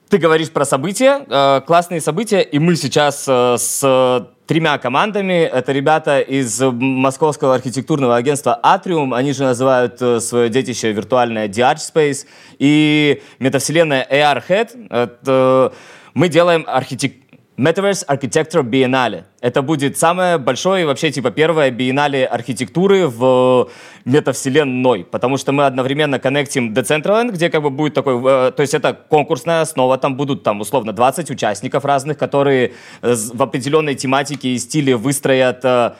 Ты говоришь про события, э, классные события, и мы сейчас э, с тремя командами, это ребята из московского архитектурного агентства Atrium, они же называют э, свое детище виртуальное The Arch Space, и метавселенная AR Head, это, мы делаем архитектуру Metaverse Architecture Biennale. Это будет самое большое, и вообще, типа, первое биеннале архитектуры в метавселенной, потому что мы одновременно коннектим Decentraland, где как бы будет такой, э, то есть это конкурсная основа, там будут там условно 20 участников разных, которые э, в определенной тематике и стиле выстроят э,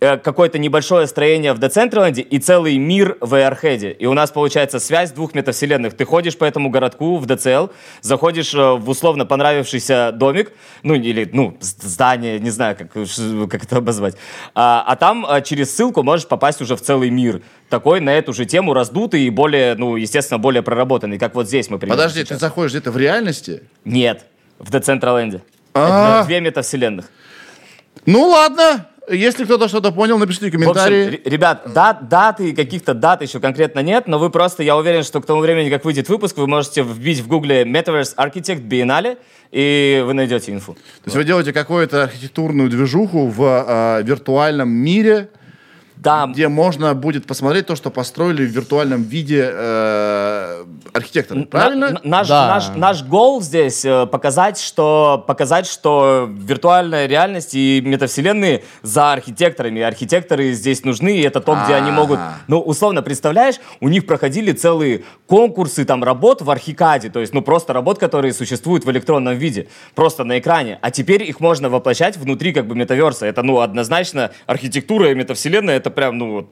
какое-то небольшое строение в Децентраленде и целый мир в Airhead. И у нас получается связь двух метавселенных. Ты ходишь по этому городку в ДЦЛ, заходишь э, в условно понравившийся домик, ну или ну здание, не знаю, как, ш- как это обозвать. А, а там э, через ссылку можешь попасть уже в целый мир. Такой на эту же тему раздутый и более, ну, естественно, более проработанный, как вот здесь мы примерно Подожди, ты сейчас. заходишь где-то в реальности? Нет, в Децентраленде. А. Это две метавселенных. Ну ладно, если кто-то что-то понял, напишите в В общем, комментарии. ре- ребят, дат, даты, каких-то дат еще конкретно нет, но вы просто, я уверен, что к тому времени, как выйдет выпуск, вы можете вбить в гугле Metaverse Architect Biennale, и вы найдете инфу. То есть вы делаете какую-то архитектурную движуху в э, виртуальном мире, Да, где можно будет посмотреть то, что построили в виртуальном виде э, архитекторы, правильно? на- наш, Да. наш, наш гол здесь э, показать, что, показать, что виртуальная реальность и метавселенные за архитекторами. Архитекторы здесь нужны, и это то, где они могут... Ну, условно, представляешь, у них проходили целые конкурсы там работ в архикаде, то есть, ну, просто работ, которые существуют в электронном виде, просто на экране. А теперь их можно воплощать внутри как бы метаверса. Это, ну, однозначно архитектура и метавселенная, это прям, ну, вот,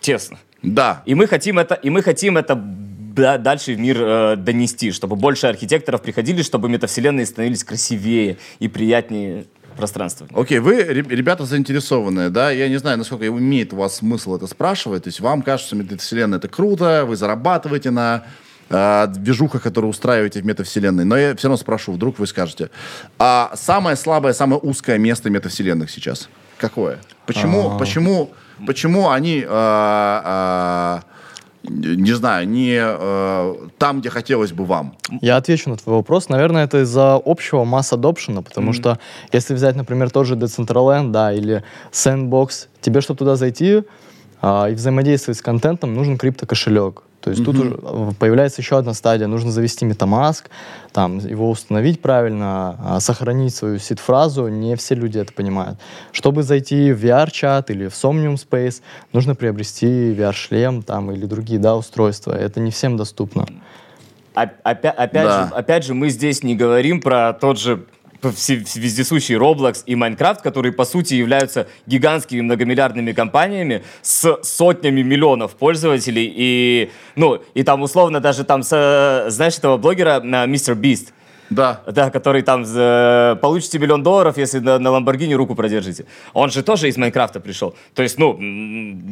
тесно. Да. И мы хотим это, и мы хотим это да- дальше в мир э, донести, чтобы больше архитекторов приходили, чтобы метавселенные становились красивее и приятнее пространства. Окей, вы, ре- ребята, заинтересованные, да? Я не знаю, насколько имеет у вас смысл это спрашивать. То есть вам кажется, метавселенная это круто, вы зарабатываете на э, движухах, которые устраиваете в метавселенной. Но я все равно спрошу, вдруг вы скажете. А самое слабое, самое узкое место метавселенных сейчас какое? Почему, почему, почему они, э, э, не знаю, не э, там, где хотелось бы вам? Я отвечу на твой вопрос. Наверное, это из-за общего масс адопшена, потому что если взять, например, тот же Decentraland, да, или Sandbox, тебе, чтобы туда зайти а, и взаимодействовать с контентом, нужен криптокошелек. То есть тут уже э, появляется еще одна стадия. Нужно завести MetaMask, там, его установить правильно, а, сохранить свою сид-фразу. Не все люди это понимают. Чтобы зайти в VR-чат или в Somnium Space, нужно приобрести VR-шлем там, или другие да, устройства. Это не всем доступно. Оп- опя- опять, Да. же, опять же, мы здесь не говорим про тот же вездесущий Roblox и Minecraft, которые, по сути, являются гигантскими многомиллиардными компаниями с сотнями миллионов пользователей. И, ну, и там, условно, даже там, знаешь, этого блогера, э, Мистер Бист, Да. Да, который там э, получите миллион долларов, если на, на Ламборгини руку продержите. Он же тоже из Майнкрафта пришел. То есть, ну,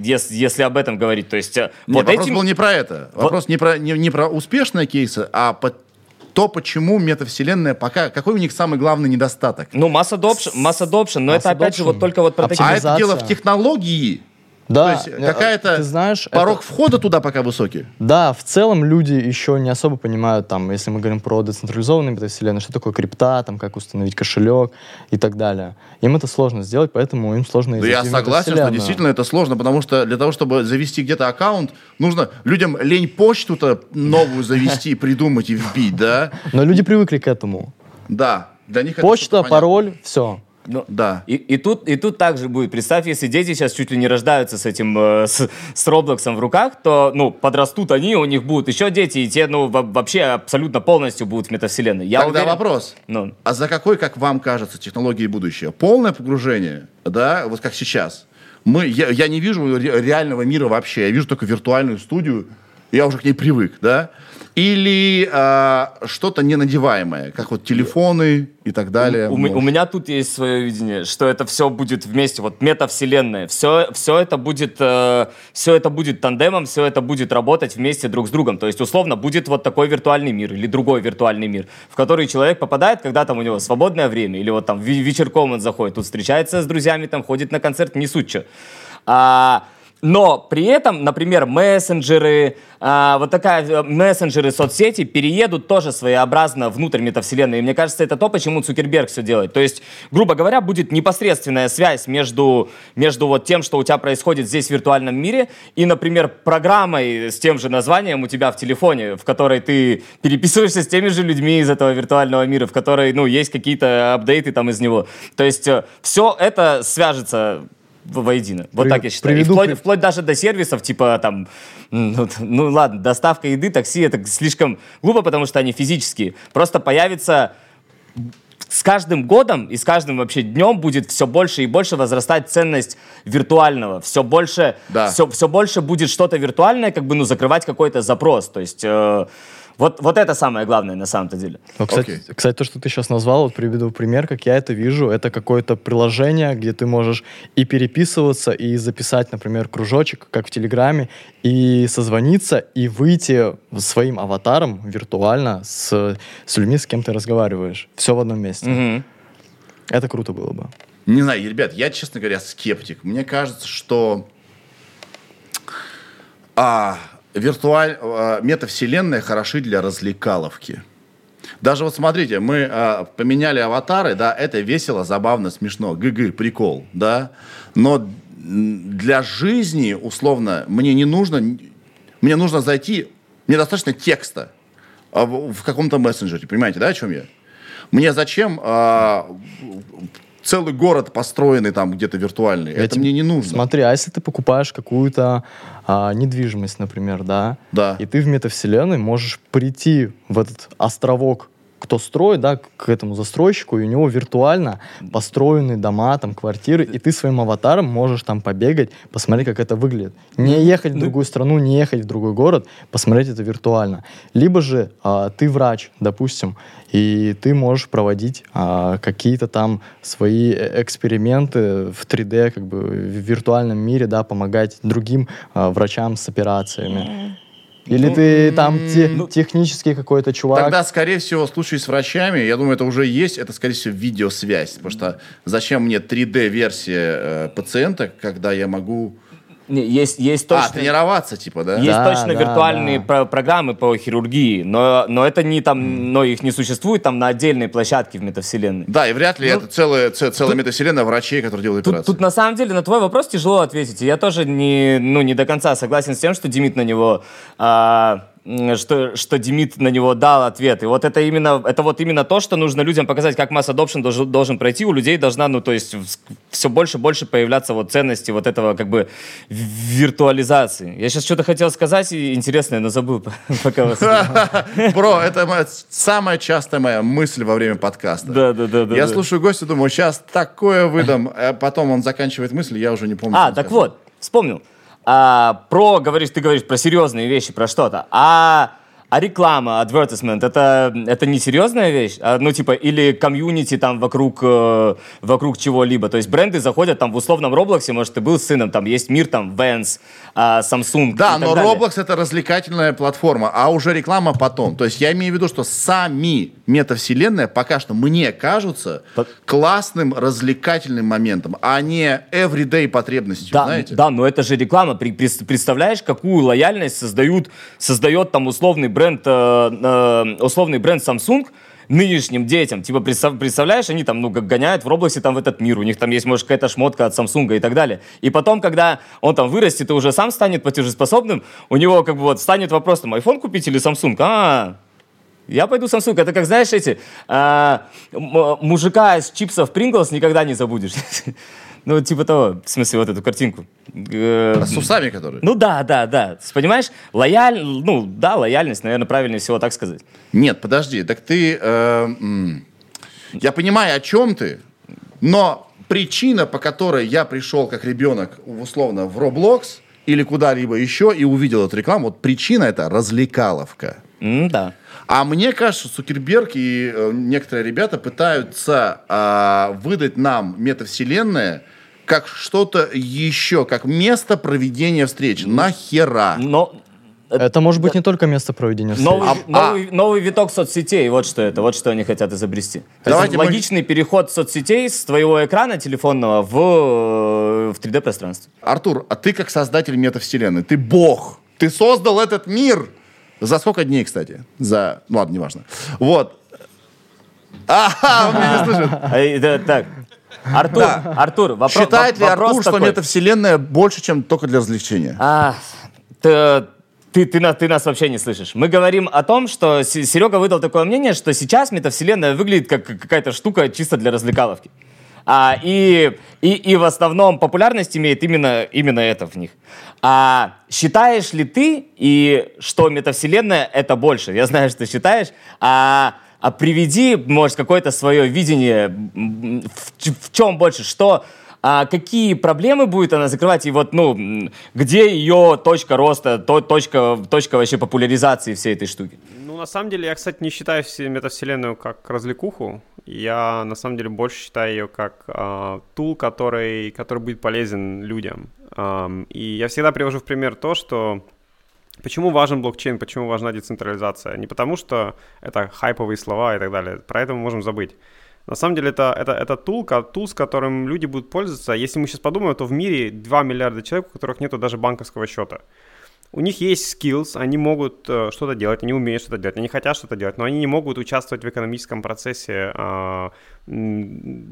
если, если об этом говорить, то есть... э, Нет, вот вопрос этим... был не про это. Вопрос не про, не, не про успешные кейсы, а по то, почему метавселенная пока... Какой у них самый главный недостаток? Ну, масс adoption, масс adoption, но Mass это опять же adoption. вот только вот про такие... А это дело в технологии. Да, То есть э, какая-то ты знаешь, порог это- входа туда пока высокий. Да, в целом люди еще не особо понимают, там, если мы говорим про децентрализованные метавселенные, что такое крипта, там, как установить кошелек и так далее. Им это сложно сделать, поэтому им сложно Да я согласен, что действительно это сложно, потому что для того, чтобы завести где-то аккаунт, нужно людям лень почту-то новую завести, придумать и вбить, да? Но люди привыкли к этому. Да. Для них Почта, пароль, все. Ну, Да. И, и тут, и тут также будет. Представь, если дети сейчас чуть ли не рождаются с этим, э, с, с Роблоксом в руках, то, ну, подрастут они, у них будут еще дети, и те, ну, во- вообще абсолютно полностью будут в метавселенной. Я Тогда уверен- вопрос. Ну, А за какой, как вам кажется, технологии будущее? Полное погружение, да, вот как сейчас. Мы, я, я не вижу ре- реального мира вообще, я вижу только виртуальную студию, я уже к ней привык, да? Или а, что-то ненадеваемое, как вот телефоны и так далее. У, м- у меня тут есть свое видение, что это все будет вместе, вот метавселенная. Все, все это будет, э, все это будет тандемом, все это будет работать вместе друг с другом. То есть, условно, будет вот такой виртуальный мир или другой виртуальный мир, в который человек попадает, когда там у него свободное время, или вот там ве- вечерком он заходит, тут встречается с друзьями, там ходит на концерт, не суть чё. А, но при этом, например, мессенджеры, а, вот такая э, мессенджеры, соцсети переедут тоже своеобразно внутрь метавселенной. И мне кажется, это то, почему Цукерберг все делает. То есть, грубо говоря, будет непосредственная связь между, между вот тем, что у тебя происходит здесь в виртуальном мире, и, например, программой с тем же названием у тебя в телефоне, в которой ты переписываешься с теми же людьми из этого виртуального мира, в которой, ну, есть какие-то апдейты там из него. То есть, все это свяжется воедино. Вот При- так я считаю. И приведу вплоть, при- вплоть даже до сервисов, типа там, ну, ну ладно, доставка еды, такси, это слишком глупо, потому что они физические. Просто появится с каждым годом и с каждым вообще днем будет все больше и больше возрастать ценность виртуального. Все больше, Да. все, все больше будет что-то виртуальное, как бы, ну, закрывать какой-то запрос. То есть, э, вот, вот это самое главное на самом-то деле. Но, кстати, Окей. кстати, то, что ты сейчас назвал, вот приведу пример, как я это вижу. Это какое-то приложение, где ты можешь и переписываться, и записать, например, кружочек, как в Телеграме, и созвониться, и выйти своим аватаром виртуально с, с людьми, с кем ты разговариваешь. Все в одном месте. Мгм. Это круто было бы. Не знаю, ребят, я, честно говоря, скептик. Мне кажется, что а, виртуаль, а, метавселенная хороши для развлекаловки. Даже вот смотрите, мы а, поменяли аватары, да, это весело, забавно, смешно, гг, прикол, да, но для жизни, условно, мне не нужно, мне нужно зайти Мне достаточно текста а, в, в каком-то мессенджере. Понимаете, да, о чем я? Мне зачем а, целый город построенный там где-то виртуальный? Я Это тебе- мне не нужно. Смотри, а если ты покупаешь какую-то а, недвижимость, например, да? Да. И ты в метавселенной можешь прийти в этот островок, кто строит, да, к этому застройщику, и у него виртуально построены дома, там, квартиры, и ты своим аватаром можешь там побегать, посмотреть, как это выглядит. Не ехать в другую страну, не ехать в другой город, посмотреть это виртуально. Либо же а, ты врач, допустим, и ты можешь проводить а, какие-то там свои э- эксперименты в 3D, как бы в виртуальном мире, да, помогать другим а, врачам с операциями. Или ты там те- технический какой-то чувак. Тогда, скорее всего, в случае с врачами, я думаю, это уже есть, это, скорее всего, видеосвязь. Потому что зачем мне 3D-версия э, пациента, когда я могу... Не, Есть, есть А, точно... тренироваться, типа, да? Есть Да, точно да, виртуальные да. про- программы по хирургии, но, но это не там, но их не существует там на отдельной площадке в метавселенной. Да, и вряд ли Ну, это целая, целая метавселенная врачей, которые делают Тут, операции. тут на самом деле на твой вопрос тяжело ответить. Я тоже не, ну, не до конца согласен с тем, что Демид на него а, что, что Демид на него дал ответ. И вот это именно, это вот именно то, что нужно людям показать, как масс adoption должен, должен пройти. У людей должна, ну, то есть все больше и больше появляться вот ценности вот этого как бы виртуализации. Я сейчас что-то хотел сказать и интересное, но забыл, пока вас... Бро, это моя самая частая моя мысль во время подкаста. Да, да, да, я слушаю гостя, думаю, сейчас такое выдам, а потом он заканчивает мысль, я уже не помню. А, так вот, вспомнил. А, про, говоришь, ты говоришь про серьезные вещи, про что-то. А, а реклама, advertisement, это, это не серьезная вещь? А, ну, типа, или комьюнити там вокруг, э, вокруг чего-либо. То есть бренды заходят там в условном Роблоксе, может, ты был с сыном, там есть мир, там, Vans, а, Samsung Да, но далее. Roblox это развлекательная платформа, а уже реклама потом. То есть я имею в виду, что сами метавселенная пока что мне кажутся По- классным развлекательным моментом, а не everyday потребностью, Да, знаете? да, но это же реклама. Представляешь, какую лояльность создают, создает там условный бренд, э, э, условный бренд Samsung нынешним детям. Типа, представ- представляешь, они там, ну, гоняют в Роблоксе там в этот мир. У них там есть, может, какая-то шмотка от Samsung и так далее. И потом, когда он там вырастет и уже сам станет платежеспособным, у него как бы вот станет вопрос, там, iPhone купить или Samsung? А, я пойду Samsung. Это как, знаешь, эти м- мужика из чипсов Принглс никогда не забудешь. Ну, типа того, в смысле, вот эту картинку. Э, А С усами, которые. Ну да, да, да. Понимаешь, лояль, ну да, лояльность, наверное, правильнее всего так сказать. Нет, подожди, так ты... э, я понимаю, о чем ты, но причина, по которой я пришел как ребенок, условно, в Roblox или куда-либо еще и увидел эту рекламу, вот причина это развлекаловка. М, да. А мне кажется, Цукерберг и э, некоторые ребята пытаются а, выдать нам метавселенная как что-то еще, как место проведения встречи. Нахера? Но Это может быть не только место проведения встречи. новый, А- новый, новый виток соцсетей, вот что это, вот что они хотят изобрести. То Давайте мы- логичный переход соцсетей с твоего экрана телефонного в, э, в 3D-пространство. Артур, а ты как создатель метавселенной, ты бог, ты создал этот мир. За сколько дней, кстати? За... Ну ладно, неважно. Вот. Ага, он меня не слышит. А, да, Так, Артур, Да. Артур, вопрос, Считает ли Артур, что такой. метавселенная больше, чем только для развлечения? А, ты, ты, ты, на- ты нас вообще не слышишь. Мы говорим о том, что С- Серега выдал такое мнение, что сейчас метавселенная выглядит как какая-то штука чисто для развлекаловки. А, и, и, и в основном популярность имеет именно, именно это в них. А считаешь ли ты, и что метавселенная это больше? Я знаю, что считаешь. А, а приведи, может, какое-то свое видение, в, в чем больше, что, а какие проблемы будет она закрывать, и вот, ну, где ее точка роста, то, точка, точка вообще популяризации всей этой штуки? Ну, на самом деле, я, кстати, не считаю все- метавселенную как развлекуху. Я, на самом деле, больше считаю ее как а, тул, который, который будет полезен людям. Ам, и я всегда привожу в пример то, что Почему важен блокчейн, почему важна децентрализация? Не потому, что это хайповые слова и так далее. Про это мы можем забыть. На самом деле это, это, это тул, тул, с которым люди будут пользоваться. Если мы сейчас подумаем, то в мире 2 миллиарда человек, у которых нет даже банковского счета. У них есть skills, они могут э, что-то делать, они умеют что-то делать, они хотят что-то делать, но они не могут участвовать в экономическом процессе, э,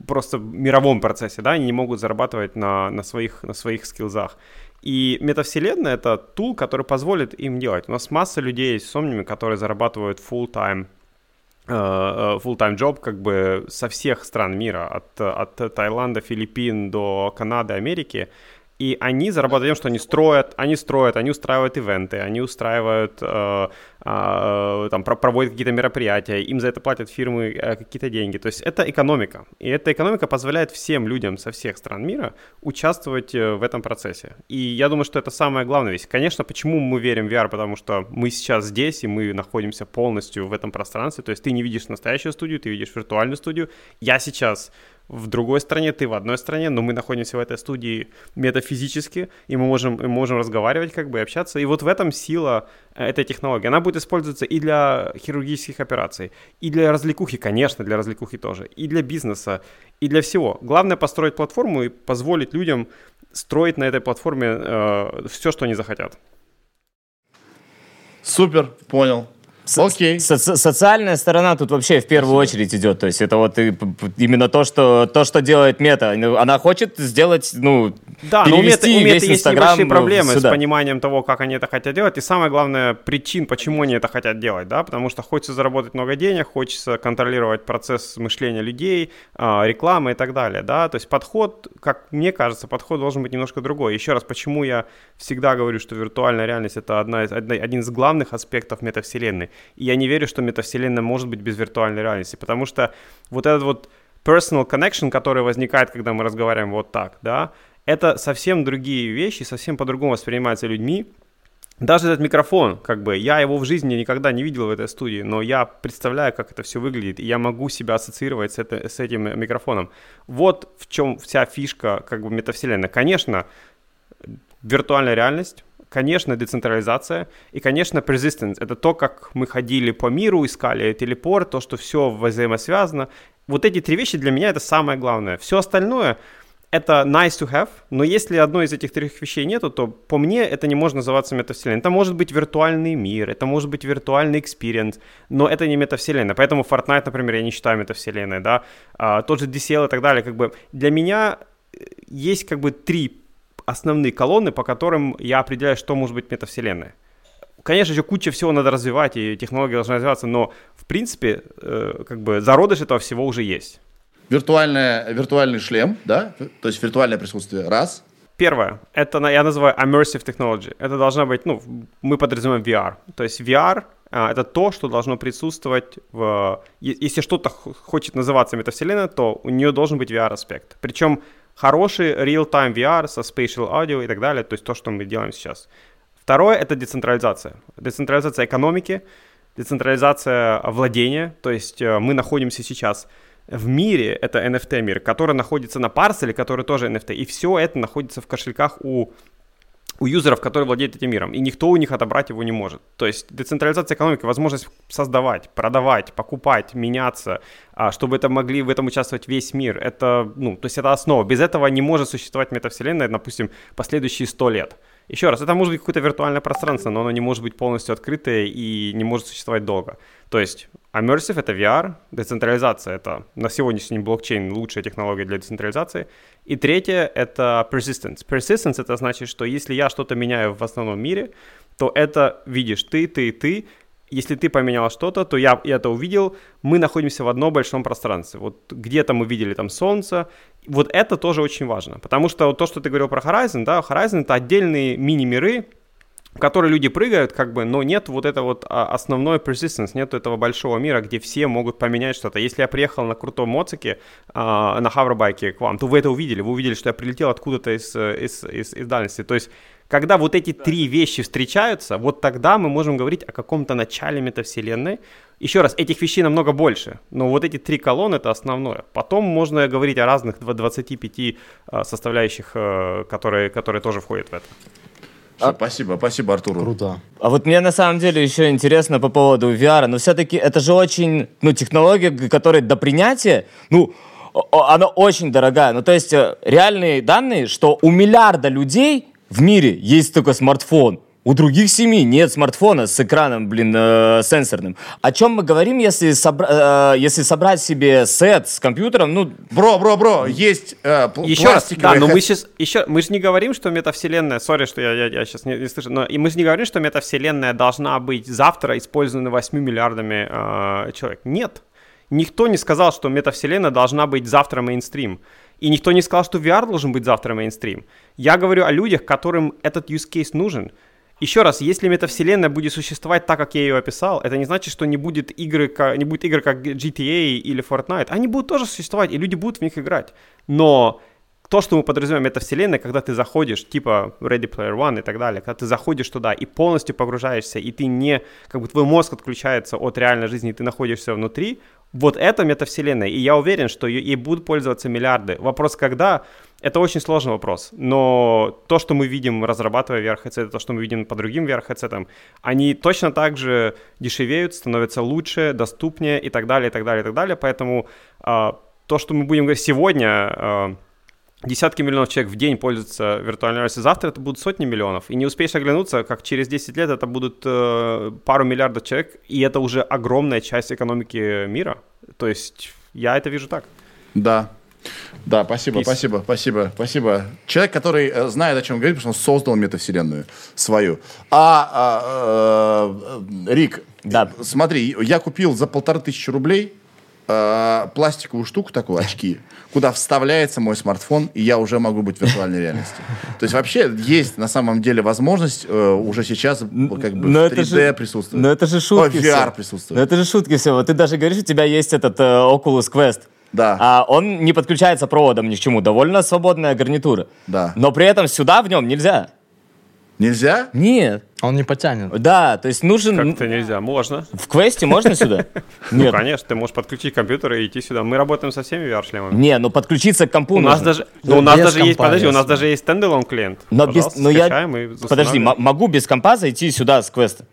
просто мировом процессе, да, они не могут зарабатывать на, на, своих, на своих скиллзах. И метавселенная — это тул, который позволит им делать. У нас масса людей с Somnium, которые зарабатывают full-time э, э, full-time job как бы со всех стран мира, от, от Таиланда, Филиппин до Канады, Америки, и они зарабатывают тем, что они строят, они строят, они устраивают ивенты, они устраивают, э, э, там, проводят какие-то мероприятия, им за это платят фирмы э, какие-то деньги. То есть это экономика. И эта экономика позволяет всем людям со всех стран мира участвовать э, в этом процессе. И я думаю, что это самое главное вещь. Конечно, почему мы верим в VR? Потому что мы сейчас здесь, и мы находимся полностью в этом пространстве. То есть ты не видишь настоящую студию, ты видишь виртуальную студию. Я сейчас в другой стране, ты в одной стране, но мы находимся в этой студии метафизически, и мы можем, мы можем разговаривать, как бы общаться. И вот в этом сила э, этой технологии. Она будет использоваться и для хирургических операций, и для развлекухи, конечно, для развлекухи тоже, и для бизнеса, и для всего. Главное построить платформу и позволить людям строить на этой платформе э, все, что они захотят. Супер, понял. Окей. Со социальная сторона тут вообще в первую очередь идет. То есть это вот именно то, что, то, что делает Мета. Она хочет сделать, ну, да, но у Мета, у Мета есть небольшие проблемы сюда. с пониманием того, как они это хотят делать. И самое главное, причин, почему они это хотят делать. Да? Потому что хочется заработать много денег, хочется контролировать процесс мышления людей, а, рекламы и так далее. Да? То есть подход, как мне кажется, подход должен быть немножко другой. Еще раз, почему я всегда говорю, что виртуальная реальность это одна из, один из главных аспектов метавселенной. И я не верю, что метавселенная может быть без виртуальной реальности, потому что вот этот вот personal connection, который возникает, когда мы разговариваем вот так, да, это совсем другие вещи, совсем по-другому воспринимаются людьми. Даже этот микрофон, как бы, я его в жизни никогда не видел в этой студии, но я представляю, как это все выглядит, и я могу себя ассоциировать с, это, с этим микрофоном. Вот в чем вся фишка, как бы, метавселенной. Конечно, виртуальная реальность, конечно, децентрализация и, конечно, persistence. Это то, как мы ходили по миру, искали телепорт, то, что все взаимосвязано. Вот эти три вещи для меня это самое главное. Все остальное это nice to have, но если одной из этих трех вещей нету, то по мне это не может называться метавселенной. Это может быть виртуальный мир, это может быть виртуальный experience, но это не метавселенная. Поэтому Fortnite, например, я не считаю метавселенной, да. А, тот же DCL и так далее, как бы для меня э, есть как бы три основные колонны, по которым я определяю, что может быть метавселенная. Конечно, еще куча всего надо развивать, и технология должна развиваться, но, в принципе, э, как бы зародыш этого всего уже есть. Виртуальная, виртуальный шлем, да? То есть виртуальное присутствие, раз. Первое, это я называю immersive technology. Это должна быть, ну, мы подразумеваем VR. То есть VR а, это то, что должно присутствовать в... Если что-то хочет называться метавселенной, то у нее должен быть VR-аспект. Причем хороший real-time VR со spatial audio и так далее, то есть то, что мы делаем сейчас. Второе — это децентрализация. Децентрализация экономики, децентрализация владения, то есть э, мы находимся сейчас в мире, это NFT мир, который находится на парселе, который тоже NFT, и все это находится в кошельках у у юзеров, которые владеют этим миром, и никто у них отобрать его не может. То есть децентрализация экономики, возможность создавать, продавать, покупать, меняться, а, чтобы это могли в этом участвовать весь мир, это, ну, то есть это основа. Без этого не может существовать метавселенная, допустим, последующие сто лет. Еще раз, это может быть какое-то виртуальное пространство, но оно не может быть полностью открытое и не может существовать долго. То есть Immersive — это VR, децентрализация — это на сегодняшний блокчейн лучшая технология для децентрализации. И третье — это persistence. Persistence — это значит, что если я что-то меняю в основном мире, то это видишь ты, ты, ты. Если ты поменял что-то, то я, я это увидел, мы находимся в одном большом пространстве. Вот где-то мы видели там солнце, вот это тоже очень важно, потому что вот то, что ты говорил про Horizon, да, Horizon — это отдельные мини-миры, в которые люди прыгают, как бы, но нет вот этого вот а, основной persistence, нет этого большого мира, где все могут поменять что-то. Если я приехал на крутом моцике, а, на хавробайке к вам, то вы это увидели, вы увидели, что я прилетел откуда-то из, из, из, из дальности. То есть, когда вот эти три вещи встречаются, вот тогда мы можем говорить о каком-то начале метавселенной. Еще раз, этих вещей намного больше, но вот эти три колонны это основное. Потом можно говорить о разных 25 а, составляющих, э, которые, которые тоже входят в это. А, спасибо, спасибо, Артуру. Круто. А вот мне на самом деле еще интересно по поводу VR, но все-таки это же очень, ну, технология, которая до принятия, ну, она очень дорогая. Ну, то есть э, реальные данные, что у миллиарда людей в мире есть только смартфон. У других семей нет смартфона с экраном, блин, э, сенсорным. О чем мы говорим, если, собра- э, если собрать себе сет с компьютером, ну, Бро, бро, бро, есть э, пл- Еще раз, пластиковые да, но мы сейчас, еще, мы же не говорим, что метавселенная, сори, что я, я, сейчас не, не слышу, но и мы же не говорим, что метавселенная должна быть завтра использована 8 миллиардами э, человек. Нет. Никто не сказал, что метавселенная должна быть завтра мейнстрим. И никто не сказал, что VR должен быть завтра мейнстрим. Я говорю о людях, которым этот use case нужен. Еще раз, если метавселенная будет существовать так, как я ее описал, это не значит, что не будет игры, ка- не будет игр как GTA или Fortnite. Они будут тоже существовать, и люди будут в них играть. Но то, что мы подразумеваем метавселенной, когда ты заходишь, типа Ready Player One и так далее, когда ты заходишь туда и полностью погружаешься, и ты не, как бы твой мозг отключается от реальной жизни, и ты находишься внутри, вот это метавселенная. И я уверен, что ей будут пользоваться миллиарды. Вопрос, когда, это очень сложный вопрос. Но то, что мы видим, разрабатывая VR-headset, то, что мы видим по другим VR-headsetам, они точно так же дешевеют, становятся лучше, доступнее и так далее, и так далее, и так далее. Поэтому а, то, что мы будем говорить сегодня, а, десятки миллионов человек в день пользуются виртуальной реальностью, завтра это будут сотни миллионов. И не успеешь оглянуться, как через 10 лет это будут э, пару миллиардов человек, и это уже огромная часть экономики мира. То есть я это вижу так. Да. Да, спасибо, Peace. спасибо, спасибо, спасибо. Человек, который э, знает, о чем говорит, потому что он создал метавселенную свою. А, э, э, Рик, Да. смотри, я купил за полторы тысячи рублей э, пластиковую штуку такую, очки, куда вставляется мой смартфон, и я уже могу быть в виртуальной реальности. То есть вообще есть на самом деле возможность э, уже сейчас как бы но в это 3D же- присутствовать. но это же шутки О, VR присутствует. Ну это же шутки все. Вот ты даже говоришь, у тебя есть этот э, Oculus Quest. Да. А он не подключается проводом ни к чему. Довольно свободная гарнитура. Да. Но при этом сюда в нем нельзя. Нельзя? Нет. Он не потянет. Да, то есть нужен... Как-то нельзя. Можно. В квесте можно сюда? Ну, Нет. конечно, ты можешь подключить компьютер и идти сюда. Мы работаем со всеми VR-шлемами. Не, ну подключиться к компу У нас нужно. даже, ну, у нас без даже есть, подожди, у нас даже есть стендалон клиент. Но без, но я, подожди, могу без компа зайти сюда с квеста?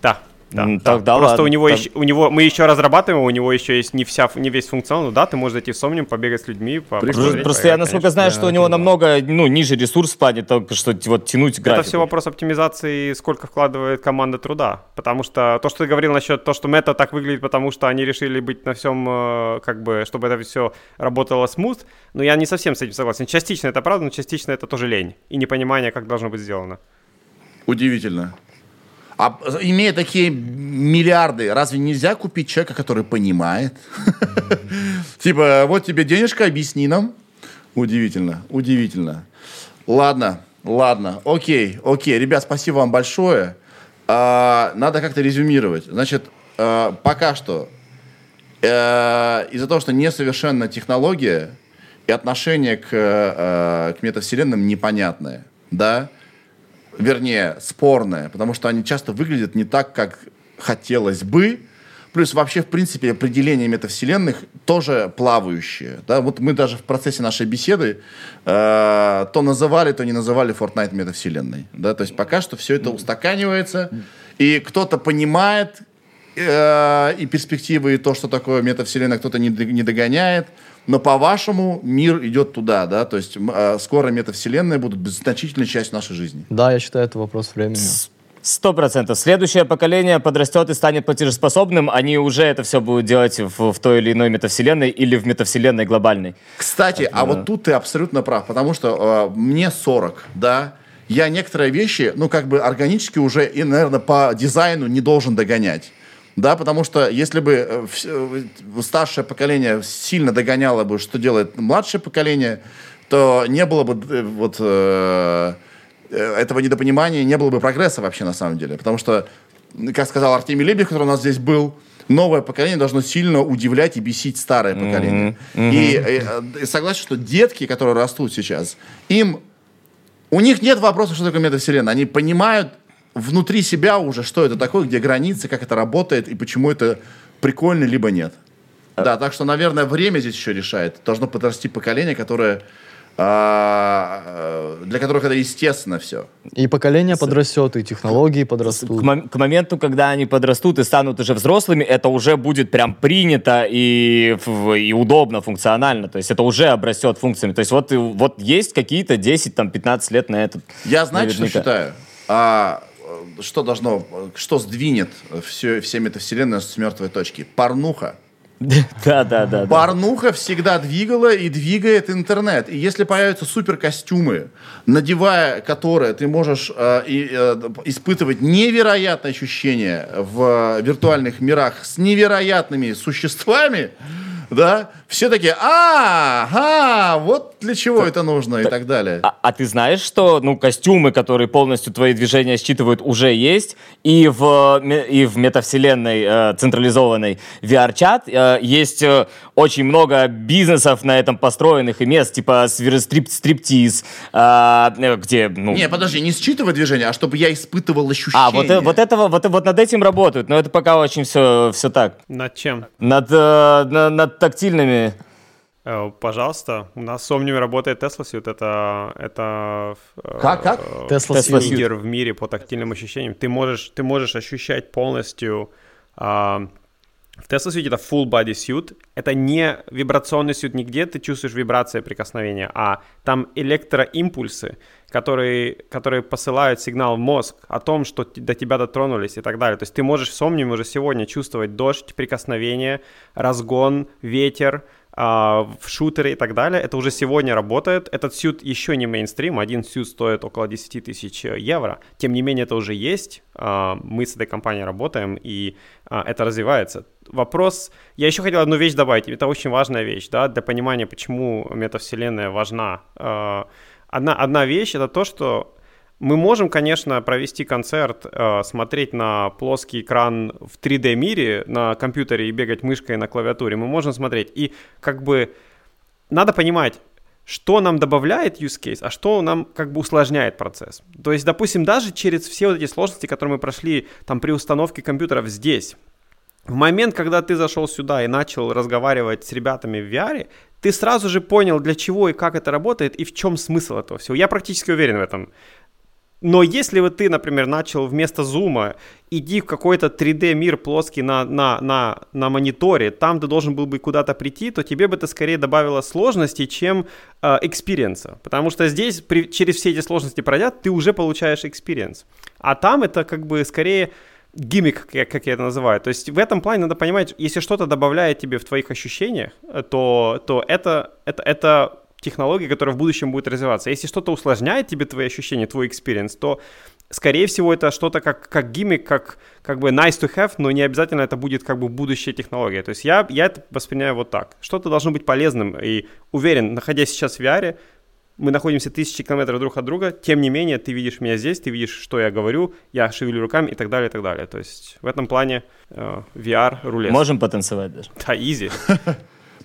Да. Да, М, да. тогда Просто ладно, у него, так. еще, у него мы еще разрабатываем, у него еще есть не вся, не весь функционал. Ну Да, ты можешь зайти в Somnium, побегать с людьми, по- Просто, просто я, насколько конечно. знаю, что у него намного ну, ниже ресурс в плане только что вот тянуть график. Это все вопрос оптимизации, сколько вкладывает команда труда. Потому что то, что ты говорил насчет того, что мета так выглядит, потому что они решили быть на всем, э, как бы, чтобы это все работало смут, но я не совсем с этим согласен. Частично это правда, но частично это тоже лень и непонимание, как должно быть сделано. Удивительно. А э, имея такие миллиарды, разве нельзя купить человека, который понимает? Типа, вот тебе денежка, объясни нам. Удивительно, удивительно. Ладно, ладно, окей, окей. Ребят, спасибо вам большое. А, Надо как-то резюмировать. Значит, э, пока что э, из-за того, что несовершенна технология и отношение к, э, к метавселенным непонятное, да, вернее, спорное, потому что они часто выглядят не так, как хотелось бы. Плюс вообще, в принципе, определение метавселенных тоже плавающее. Да? Вот мы даже в процессе нашей беседы э, то называли, то не называли Fortnite метавселенной. Да? То есть пока что все это устаканивается, и кто-то понимает э, и перспективы, и то, что такое метавселенная, кто-то не, не догоняет. Но по-вашему мир идет туда, да? То есть э, скоро метавселенные будут значительной частью нашей жизни. Да, я считаю, это вопрос времени. Сто процентов. Следующее поколение подрастет и станет платежеспособным. Они уже это все будут делать в, в той или иной метавселенной или в метавселенной глобальной. Кстати, а вот тут ты абсолютно прав, потому что э, мне 40, да, я некоторые вещи, ну, как бы органически уже и, наверное, по дизайну не должен догонять. Да, потому что если бы э, э, старшее поколение сильно догоняло бы, что делает младшее поколение, то не было бы э, вот э, этого недопонимания, не было бы прогресса вообще на самом деле. Потому что, как сказал Артемий Лебедев, который у нас здесь был, новое поколение должно сильно удивлять и бесить старое поколение. И, э, э, согласен, что детки, которые растут сейчас, им у них нет вопроса, что такое метавселенная. Они понимают внутри себя уже, что это такое, где границы, как это работает и почему это прикольно, либо нет. Да, так что, наверное, время здесь еще решает. Должно подрасти поколение, которое а, э, для которых это естественно все. И поколение подрастет, и технологии К, подрастут. мом- к моменту, когда они подрастут и станут уже взрослыми, это уже будет прям принято и, и удобно, функционально. То есть это уже обрастет функциями. То есть вот, вот есть какие-то 10-15 лет на этот. Я, знаете, что считаю? а, что должно, что сдвинет все, все метавселенные с мертвой точки? Порнуха. Да, да, да. Порнуха всегда двигала и двигает интернет. И если появятся суперкостюмы, надевая которые ты можешь э, и, э, испытывать невероятные ощущения в виртуальных мирах с невероятными существами, да, все такие, а, ага, вот для чего это нужно и так далее. А, а ты знаешь, что ну, костюмы, которые полностью твои движения считывают, уже есть, и в, и в метавселенной э, централизованной VR-чат э, есть э, очень много бизнесов на этом построенных и мест, типа стрип стриптиз, э, где... Ну... Не, подожди, не считывать движения, а чтобы я испытывал ощущения. А, вот, э, вот, этого, вот, вот над этим работают, но это пока очень все, все так. Над чем? Над, э, над тактильными Э, пожалуйста, у нас с Omnium работает Tesla Suite. Это, это э, как, как? Tesla, Tesla лидер в мире по тактильным ощущениям. Ты можешь, ты можешь ощущать полностью... Uh, в Tesla Suite это full body suit. Это не вибрационный сют нигде, ты чувствуешь вибрации прикосновения, а там электроимпульсы, которые, которые посылают сигнал в мозг о том, что до тебя дотронулись и так далее. То есть ты можешь в Somnium уже сегодня чувствовать дождь, прикосновение, разгон, ветер, а, в шутеры и так далее. Это уже сегодня работает. Этот сют еще не мейнстрим. Один сют стоит около 10 тысяч евро. Тем не менее, это уже есть. А, мы с этой компанией работаем, и а, это развивается. Вопрос... Я еще хотел одну вещь добавить. Это очень важная вещь, да, для понимания, почему метавселенная важна. Одна, одна вещь — это то, что мы можем, конечно, провести концерт, э, смотреть на плоский экран в 3D-мире на компьютере и бегать мышкой на клавиатуре. Мы можем смотреть. И как бы надо понимать, что нам добавляет use case, а что нам как бы усложняет процесс. То есть, допустим, даже через все вот эти сложности, которые мы прошли там при установке компьютеров здесь, в момент, когда ты зашел сюда и начал разговаривать с ребятами в VR, ты сразу же понял, для чего и как это работает и в чем смысл этого всего. Я практически уверен в этом. Но если вот ты, например, начал вместо зума иди в какой-то 3D мир плоский на, на, на, на мониторе, там ты должен был бы куда-то прийти, то тебе бы это скорее добавило сложностей, чем э, experience 'а. Потому что здесь при, через все эти сложности пройдя, ты уже получаешь experience. А там это как бы скорее gimmick, как, как я это называю. То есть в этом плане надо понимать, если что-то добавляет тебе в твоих ощущениях, то, то это, это, это технология, которая в будущем будет развиваться. Если что-то усложняет тебе твои ощущения, твой experience, то, скорее всего, это что-то как, как gimmick, как, как бы nice to have, но не обязательно это будет как бы будущая технология. То есть я, я это воспринимаю вот так. Что-то должно быть полезным. И уверен, находясь сейчас в VR, мы находимся тысячи километров друг от друга, тем не менее, ты видишь меня здесь, ты видишь, что я говорю, я шевелю руками и так далее, и так далее. То есть в этом плане э, VR рулет. Можем потанцевать даже. Да, easy.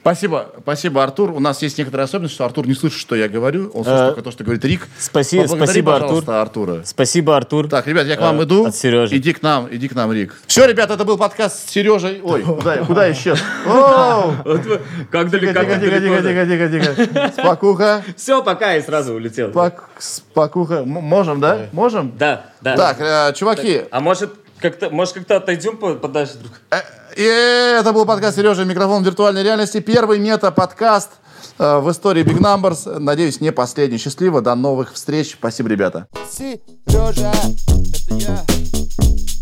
Спасибо, спасибо, Артур. У нас есть некоторая особенность, что Артур не слышит, что я говорю. Он слышит только то, что говорит Рик. Спасибо, спасибо, Артур. Артура. Спасибо, Артур. Так, ребят, я к вам иду. От Сережи. Иди к нам, иди к нам, Рик. Все, ребят, это был подкаст с Сережей. Ой, куда, куда исчез? Как далеко, Тихо, тихо, тихо, тихо, тихо, тихо. Спокуха. Все, пока, и сразу улетел. Спокуха. Можем, да? Можем? Да, да. Так, э, чуваки. А может, как-то, может, как-то отойдем подальше друг? Э, и это был подкаст Сережа Микрофон виртуальной реальности. Первый мета-подкаст э, в истории Big Numbers. Надеюсь, не последний. Счастливо. До новых встреч. Спасибо, ребята. Сережа, это я.